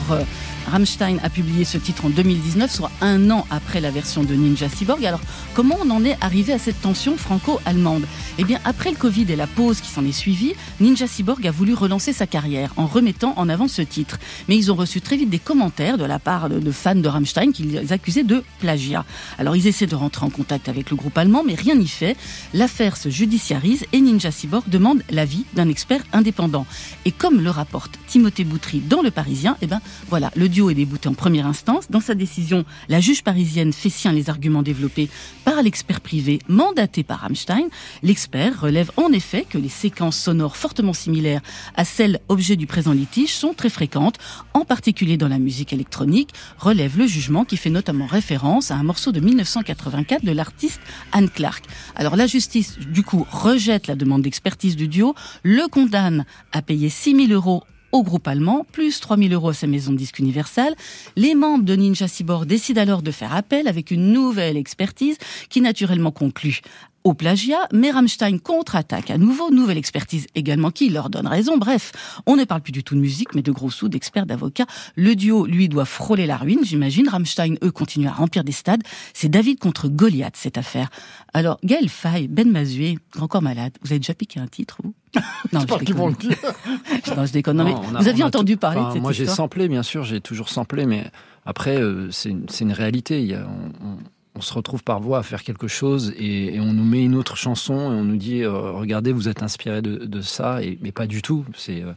Rammstein a publié ce titre en 2019, soit un an après la version de Ninja Cyborg. Comment on en est arrivé à cette tension franco-allemande? Eh bien, après le Covid et la pause qui s'en est suivie, Ninja Cyborg a voulu relancer sa carrière en remettant en avant ce titre. Mais ils ont reçu très vite des commentaires de la part de, fans de Rammstein qui les accusaient de plagiat. Alors, ils essaient de rentrer en contact avec le groupe allemand, mais rien n'y fait. L'affaire se judiciarise et Ninja Cyborg demande l'avis d'un expert indépendant. Et comme le rapporte Timothée Boutry dans Le Parisien, eh ben voilà, le duo est débouté en première instance. Dans sa décision, la juge parisienne fait sien les arguments développés par l'expert privé mandaté par Rammstein. L'expert relève en effet que les séquences sonores fortement similaires à celles objet du présent litige sont très fréquentes, en particulier dans la musique électronique, relève le jugement qui fait notamment référence à un morceau de 1984 de l'artiste Anne Clark. Alors la justice, du coup, rejette la demande d'expertise du duo, le condamne à payer 6 000 euros au groupe allemand, plus 3000 euros à sa maison de disque universelle. Les membres de Ninja Cyborg décident alors de faire appel avec une nouvelle expertise qui naturellement conclut au plagiat, mais Rammstein contre-attaque à nouveau, nouvelle expertise également qui leur donne raison. Bref, on ne parle plus du tout de musique, mais de gros sous, d'experts, d'avocats. Le duo, lui, doit frôler la ruine, j'imagine. Rammstein, eux, continuent à remplir des stades. C'est David contre Goliath, cette affaire. Alors, Gaël Faye, Ben Mazué, encore malade. Vous avez déjà piqué un titre, vous? Non, je déconne. Le dire. non, je déconne. Non, mais on a- vous aviez entendu parler de cette Moi, j'ai samplé, bien sûr, j'ai toujours samplé, mais après, euh, c'est une, réalité. Il y a- on, on- on se retrouve par voie à faire quelque chose et, et on nous met une autre chanson et on nous dit euh, regardez, vous êtes inspiré de, de ça, et, mais pas du tout. C'est euh,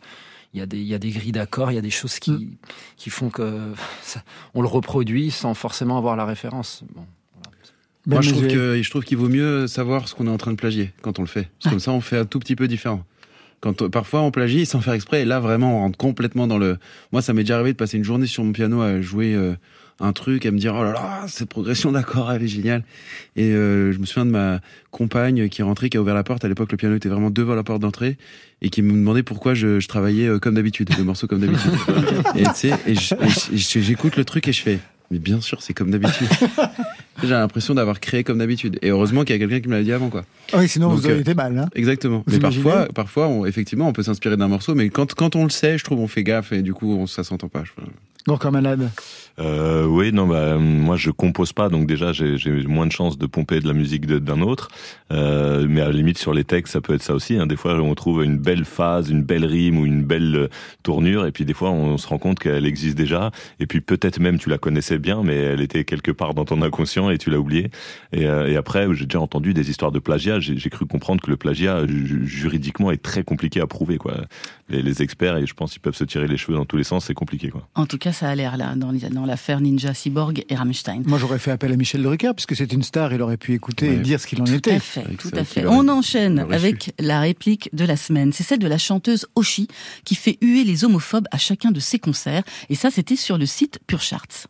il y, a des, il y a des grilles d'accords, il y a des choses qui, Mm. qui font que ça- on le reproduit sans forcément avoir la référence. Bon. Moi, je trouve, que, je trouve qu'il vaut mieux savoir ce qu'on est en train de plagier quand on le fait. Parce que comme ça, on fait un tout petit peu différent. Quand euh, parfois on plagie sans faire exprès, et là vraiment on rentre complètement dans le. Moi, ça m'est déjà arrivé de passer une journée sur mon piano à jouer euh, un truc, à me dire oh là là, cette progression d'accord, elle est géniale. Et euh, je me souviens de ma compagne qui est rentrée, qui a ouvert la porte. À l'époque, le piano était vraiment devant la porte d'entrée et qui me demandait pourquoi je, je travaillais euh, comme d'habitude, le morceau comme d'habitude. et tu sais, et j'écoute le truc et je fais. Mais bien sûr, c'est comme d'habitude. j'ai l'impression d'avoir créé comme d'habitude. Et heureusement qu'il y a quelqu'un qui me l'a dit avant, quoi. Ah oui, sinon Donc, vous auriez euh, été mal. Hein. Exactement. Vous Mais parfois, parfois, on- effectivement, on peut s'inspirer d'un morceau, mais quand, quand on le sait, je trouve, on fait gaffe et du coup, on, ça s'entend pas. je- Encore malade. Euh, oui, non, bah, moi je compose pas, donc déjà j'ai moins de chances de pomper de la musique d'un autre. Euh, mais à la limite sur les textes, ça peut être ça aussi. Hein. Des fois, on trouve une belle phase, une belle rime ou une belle euh, tournure, et puis des fois, on se rend compte qu'elle existe déjà. Et puis peut-être même tu la connaissais bien, mais elle était quelque part dans ton inconscient et tu l'as oubliée. Et, euh, et après, j'ai déjà entendu des histoires de plagiat. J'ai cru comprendre que le plagiat ju- juridiquement est très compliqué à prouver. Quoi. Les, les experts, et je pense qu'ils peuvent se tirer les cheveux dans tous les sens, c'est compliqué. Quoi. En tout cas, ça a l'air là, dans, l'affaire Ninja Cyborg et Rammstein. Moi, j'aurais fait appel à Michel Drucker, puisque c'est une star, il aurait pu écouter et dire ce qu'il en Tout était. à fait, tout à fait. On enchaîne avec la réplique de la semaine. C'est celle de la chanteuse Oshi qui fait huer les homophobes à chacun de ses concerts. Et ça, c'était sur le site Pure Charts.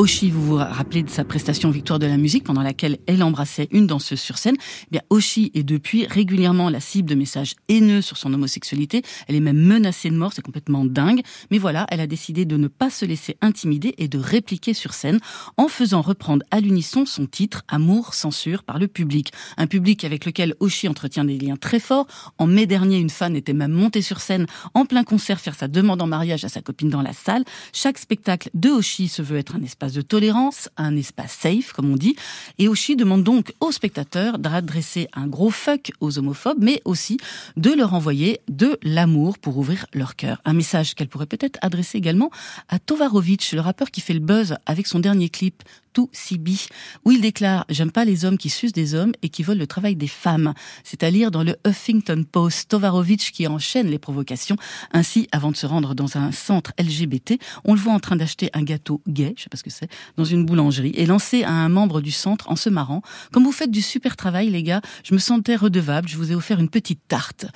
Oshi, vous vous rappelez de sa prestation Victoire de la musique pendant laquelle elle embrassait une danseuse sur scène. Eh bien, Oshi est depuis régulièrement la cible de messages haineux sur son homosexualité. Elle est même menacée de mort, c'est complètement dingue. Mais voilà, elle a décidé de ne pas se laisser intimider et de répliquer sur scène en faisant reprendre à l'unisson son titre Amour, censure par le public. Un public avec lequel Oshi entretient des liens très forts. En mai dernier, une fan était même montée sur scène en plein concert faire sa demande en mariage à sa copine dans la salle. Chaque spectacle de Oshi se veut être un espace de tolérance, un espace safe, comme on dit. Et Oshi demande donc aux spectateurs d'adresser un gros fuck aux homophobes, mais aussi de leur envoyer de l'amour pour ouvrir leur cœur. Un message qu'elle pourrait peut-être adresser également à Tovarovic, le rappeur qui fait le buzz avec son dernier clip tout Sibi, où il déclare J'aime pas les hommes qui sucent des hommes et qui volent le travail des femmes. C'est à lire dans le Huffington Post. Tovarovic qui enchaîne les provocations. Ainsi, avant de se rendre dans un centre LGBT, on le voit en train d'acheter un gâteau gay, je sais pas ce que c'est, dans une boulangerie et lancer à un membre du centre en se marrant Comme vous faites du super travail, les gars, je me sentais redevable, je vous ai offert une petite tarte.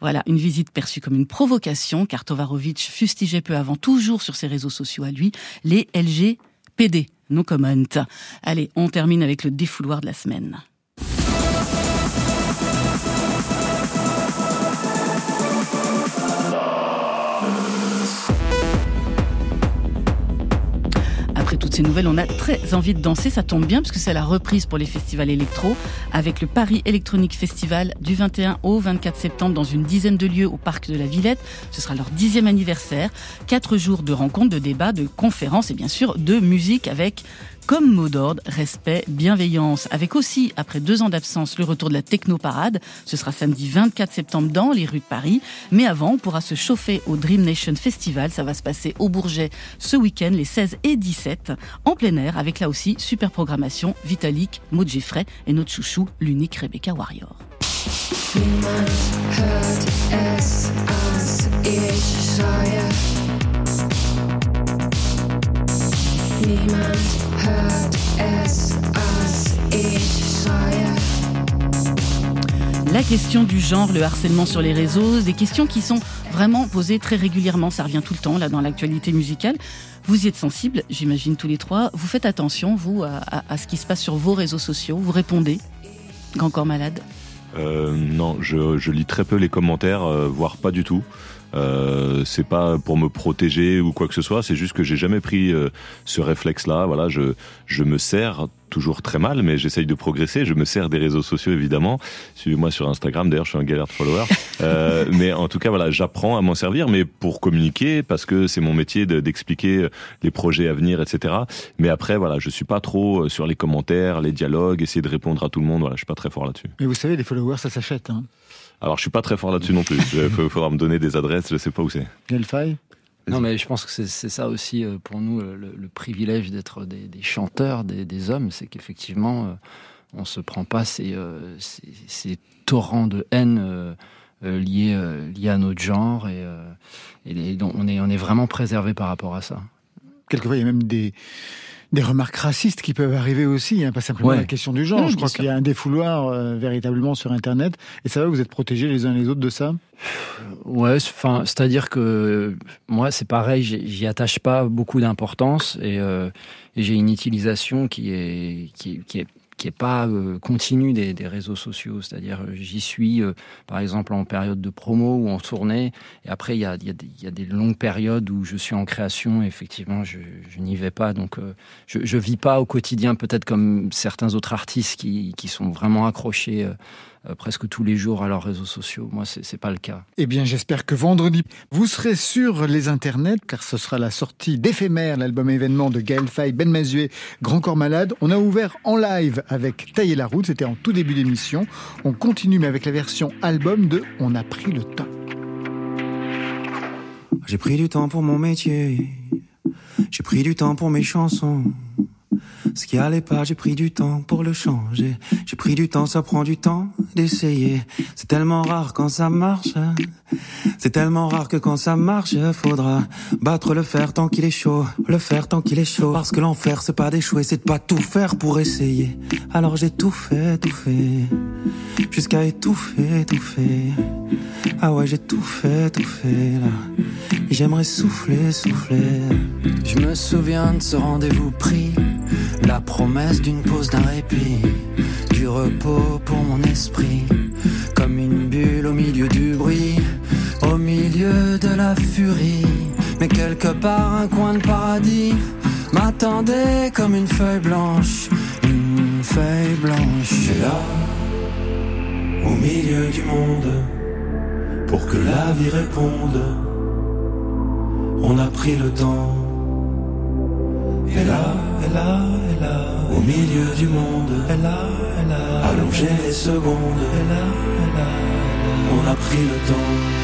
Voilà, une visite perçue comme une provocation, car Tovarovic fustigeait peu avant, toujours sur ses réseaux sociaux à lui, les LGPD. No comment. Allez, on termine avec le défouloir de la semaine. Toutes ces nouvelles, on a très envie de danser. Ça tombe bien parce que c'est la reprise pour les festivals électro avec le Paris Electronic Festival du 21 au 24 septembre dans une dizaine de lieux au parc de la Villette. Ce sera leur dixième anniversaire. Quatre jours de rencontres, de débats, de conférences et bien sûr de musique avec comme mot d'ordre, respect, bienveillance, avec aussi, après deux ans d'absence, le retour de la techno-parade. Ce sera samedi 24 septembre dans les rues de Paris. Mais avant, on pourra se chauffer au Dream Nation Festival. Ça va se passer au Bourget ce week-end, les 16 et 17, en plein air, avec là aussi super programmation, Vitalik, Maud Geffray et notre chouchou, l'unique Rebecca Warrior. Niemand La question du genre, le harcèlement sur les réseaux, des questions qui sont vraiment posées très régulièrement. Ça revient tout le temps là dans l'actualité musicale. Vous y êtes sensibles, j'imagine tous les trois. Vous faites attention, vous, à, ce qui se passe sur vos réseaux sociaux. Vous répondez. Grand malade? Euh, non, je, je lis très peu les commentaires, euh, voire pas du tout. Euh, c'est pas pour me protéger ou quoi que ce soit, c'est juste que j'ai jamais pris euh, ce réflexe-là. Voilà, je, je me sers toujours très mal, mais j'essaye de progresser. Je me sers des réseaux sociaux évidemment. Suivez-moi sur Instagram. D'ailleurs, je suis un galère de followers. Euh, mais en tout cas, voilà, j'apprends à m'en servir, mais pour communiquer, parce que c'est mon métier de- d'expliquer les projets à venir, etc. Mais après, voilà, je suis pas trop euh, sur les commentaires, les dialogues, essayer de répondre à tout le monde. Voilà, je suis pas très fort là-dessus. Mais vous savez, les followers, ça s'achète. Hein. Alors, je suis pas très fort là-dessus non plus. Il faudra me donner des adresses, je sais pas où c'est. Quelle faille Non, mais je pense que c'est ça aussi euh, pour nous le, le privilège d'être des, des chanteurs, des, des hommes, c'est qu'effectivement, euh, on se prend pas ces, euh, ces, ces torrents de haine euh, euh, liés, euh, liés à notre genre et, euh, et les- on est, on est vraiment préservé par rapport à ça. Quelquefois, il y a même des, des remarques racistes qui peuvent arriver aussi, hein, pas simplement Ouais. la question du genre. Je crois qu'il y a un défouloir euh, véritablement sur Internet. Et ça va, vous êtes protégés les uns les autres de ça? Ouais, enfin, c'est-à-dire que moi, c'est pareil, j'y attache pas beaucoup d'importance et, euh, et j'ai une utilisation qui est, qui, est- qui est qui est pas euh, continue des, des, réseaux sociaux. C'est-à-dire, euh, j'y suis, euh, par exemple, en période de promo ou en tournée. Et après, il y a, y, a y a, des longues périodes où je suis en création. Et effectivement, je, je n'y vais pas. Donc, euh, je, je vis pas au quotidien, peut-être comme certains autres artistes qui, qui sont vraiment accrochés euh, presque tous les jours à leurs réseaux sociaux. Moi, c'est n'est pas le cas. Eh bien, j'espère que vendredi, vous serez sur les internets, car ce sera la sortie d'éphémère, l'album événement de Gaël Faye, Ben Mazué, Grand Corps Malade. On a ouvert en live avec Tailler la route, c'était en tout début d'émission. On continue, mais avec la version album de On a pris le temps. J'ai pris du temps pour mon métier, j'ai pris du temps pour mes chansons. Ce qui allait pas, j'ai pris du temps pour le changer. J'ai pris du temps, ça prend du temps d'essayer. C'est tellement rare quand ça marche. C'est tellement rare que quand ça marche, faudra battre le fer tant qu'il est chaud. Le fer tant qu'il est chaud. Parce que l'enfer, c'est pas d'échouer, c'est de pas tout faire pour essayer. Alors j'ai tout fait, tout fait. Jusqu'à étouffer, étouffer. Ah ouais, j'ai tout fait, tout fait là. J'aimerais souffler, souffler. Je me souviens de ce rendez-vous pris. La promesse d'une pause, d'un répit, du repos pour mon esprit, comme une bulle au milieu du bruit, au milieu de la furie. Mais quelque part, un coin de paradis m'attendait comme une feuille blanche, une feuille blanche. Et là, au milieu du monde, pour que la vie réponde, on a pris le temps. Et là, et là, et là, au milieu du monde, et là, et là, allongé les secondes, et là, et là, on a pris le temps.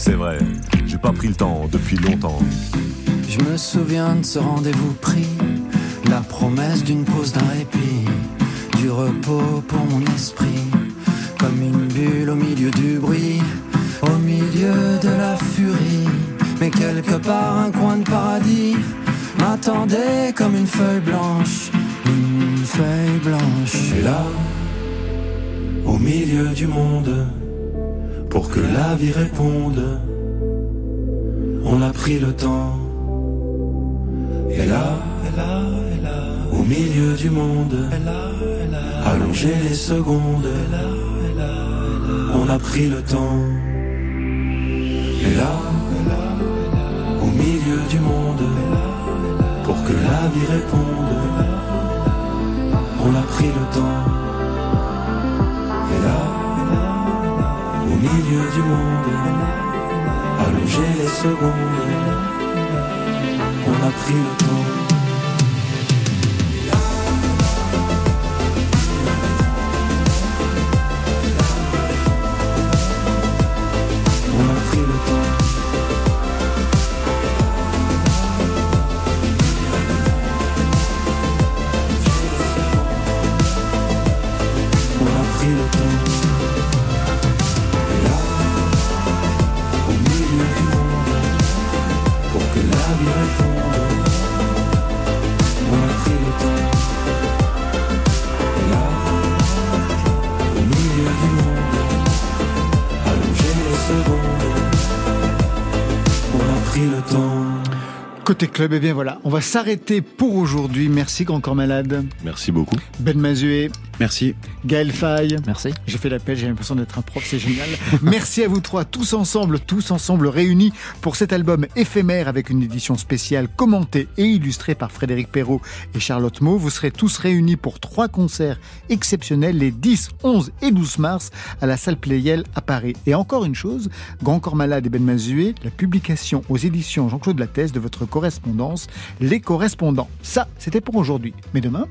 c'est vrai. J'ai pas pris le temps depuis longtemps. Je me souviens de ce rendez-vous pris, la promesse d'une pause, d'un répit, du repos pour mon esprit, comme une bulle au milieu du bruit, au milieu de la furie. Mais quelque part, un coin de paradis m'attendait comme une feuille blanche, une feuille blanche. Et là, au milieu du monde, pour que la vie réponde on a pris le temps. Et là, au milieu du monde, allongé les secondes, on a pris le temps. Et là, au milieu du monde, pour que la vie réponde, on a pris le temps. Et là, milieu du monde, allonger les secondes. On a pris le temps. Côté club, eh bien voilà, on va s'arrêter pour aujourd'hui. Merci Grand Corps Malade. Merci beaucoup. Ben Mazué. Merci. Gaël Faye. Merci. J'ai fait l'appel, j'ai l'impression d'être un prof, c'est génial. Merci à vous trois, tous ensemble, tous ensemble réunis pour cet album éphémère avec une édition spéciale commentée et illustrée par Frédéric Perrault et Charlotte Maud. Vous serez tous réunis pour trois concerts exceptionnels les 10, 11 et 12 mars à la salle Playel à Paris. Et encore une chose, Grand Corps Malade et Ben Mazué, la publication aux éditions Jean-Claude Lattès de votre correspondance, Les Correspondants. Ça, c'était pour aujourd'hui. Mais demain...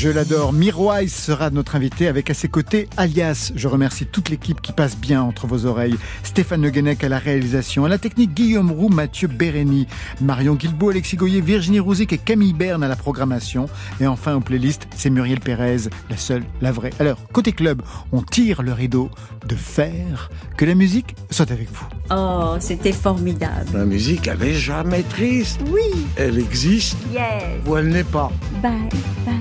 Je l'adore. Mirwise sera notre invité avec à ses côtés Alias. Je remercie toute l'équipe qui passe bien entre vos oreilles. Stéphane Le Guenec à la réalisation, à la technique Guillaume Roux, Mathieu Bérény, Marion Guilbault, Alexis Goyer, Virginie Rouzic et Camille Berne à la programmation. Et enfin aux playlists, c'est Muriel Pérez, la seule, la vraie. Alors, côté club, on tire le rideau de fer. Que la musique soit avec vous. Oh, c'était formidable. La musique, elle est jamais triste. Oui. Elle existe Yes. ou elle n'est pas. Bye, bye.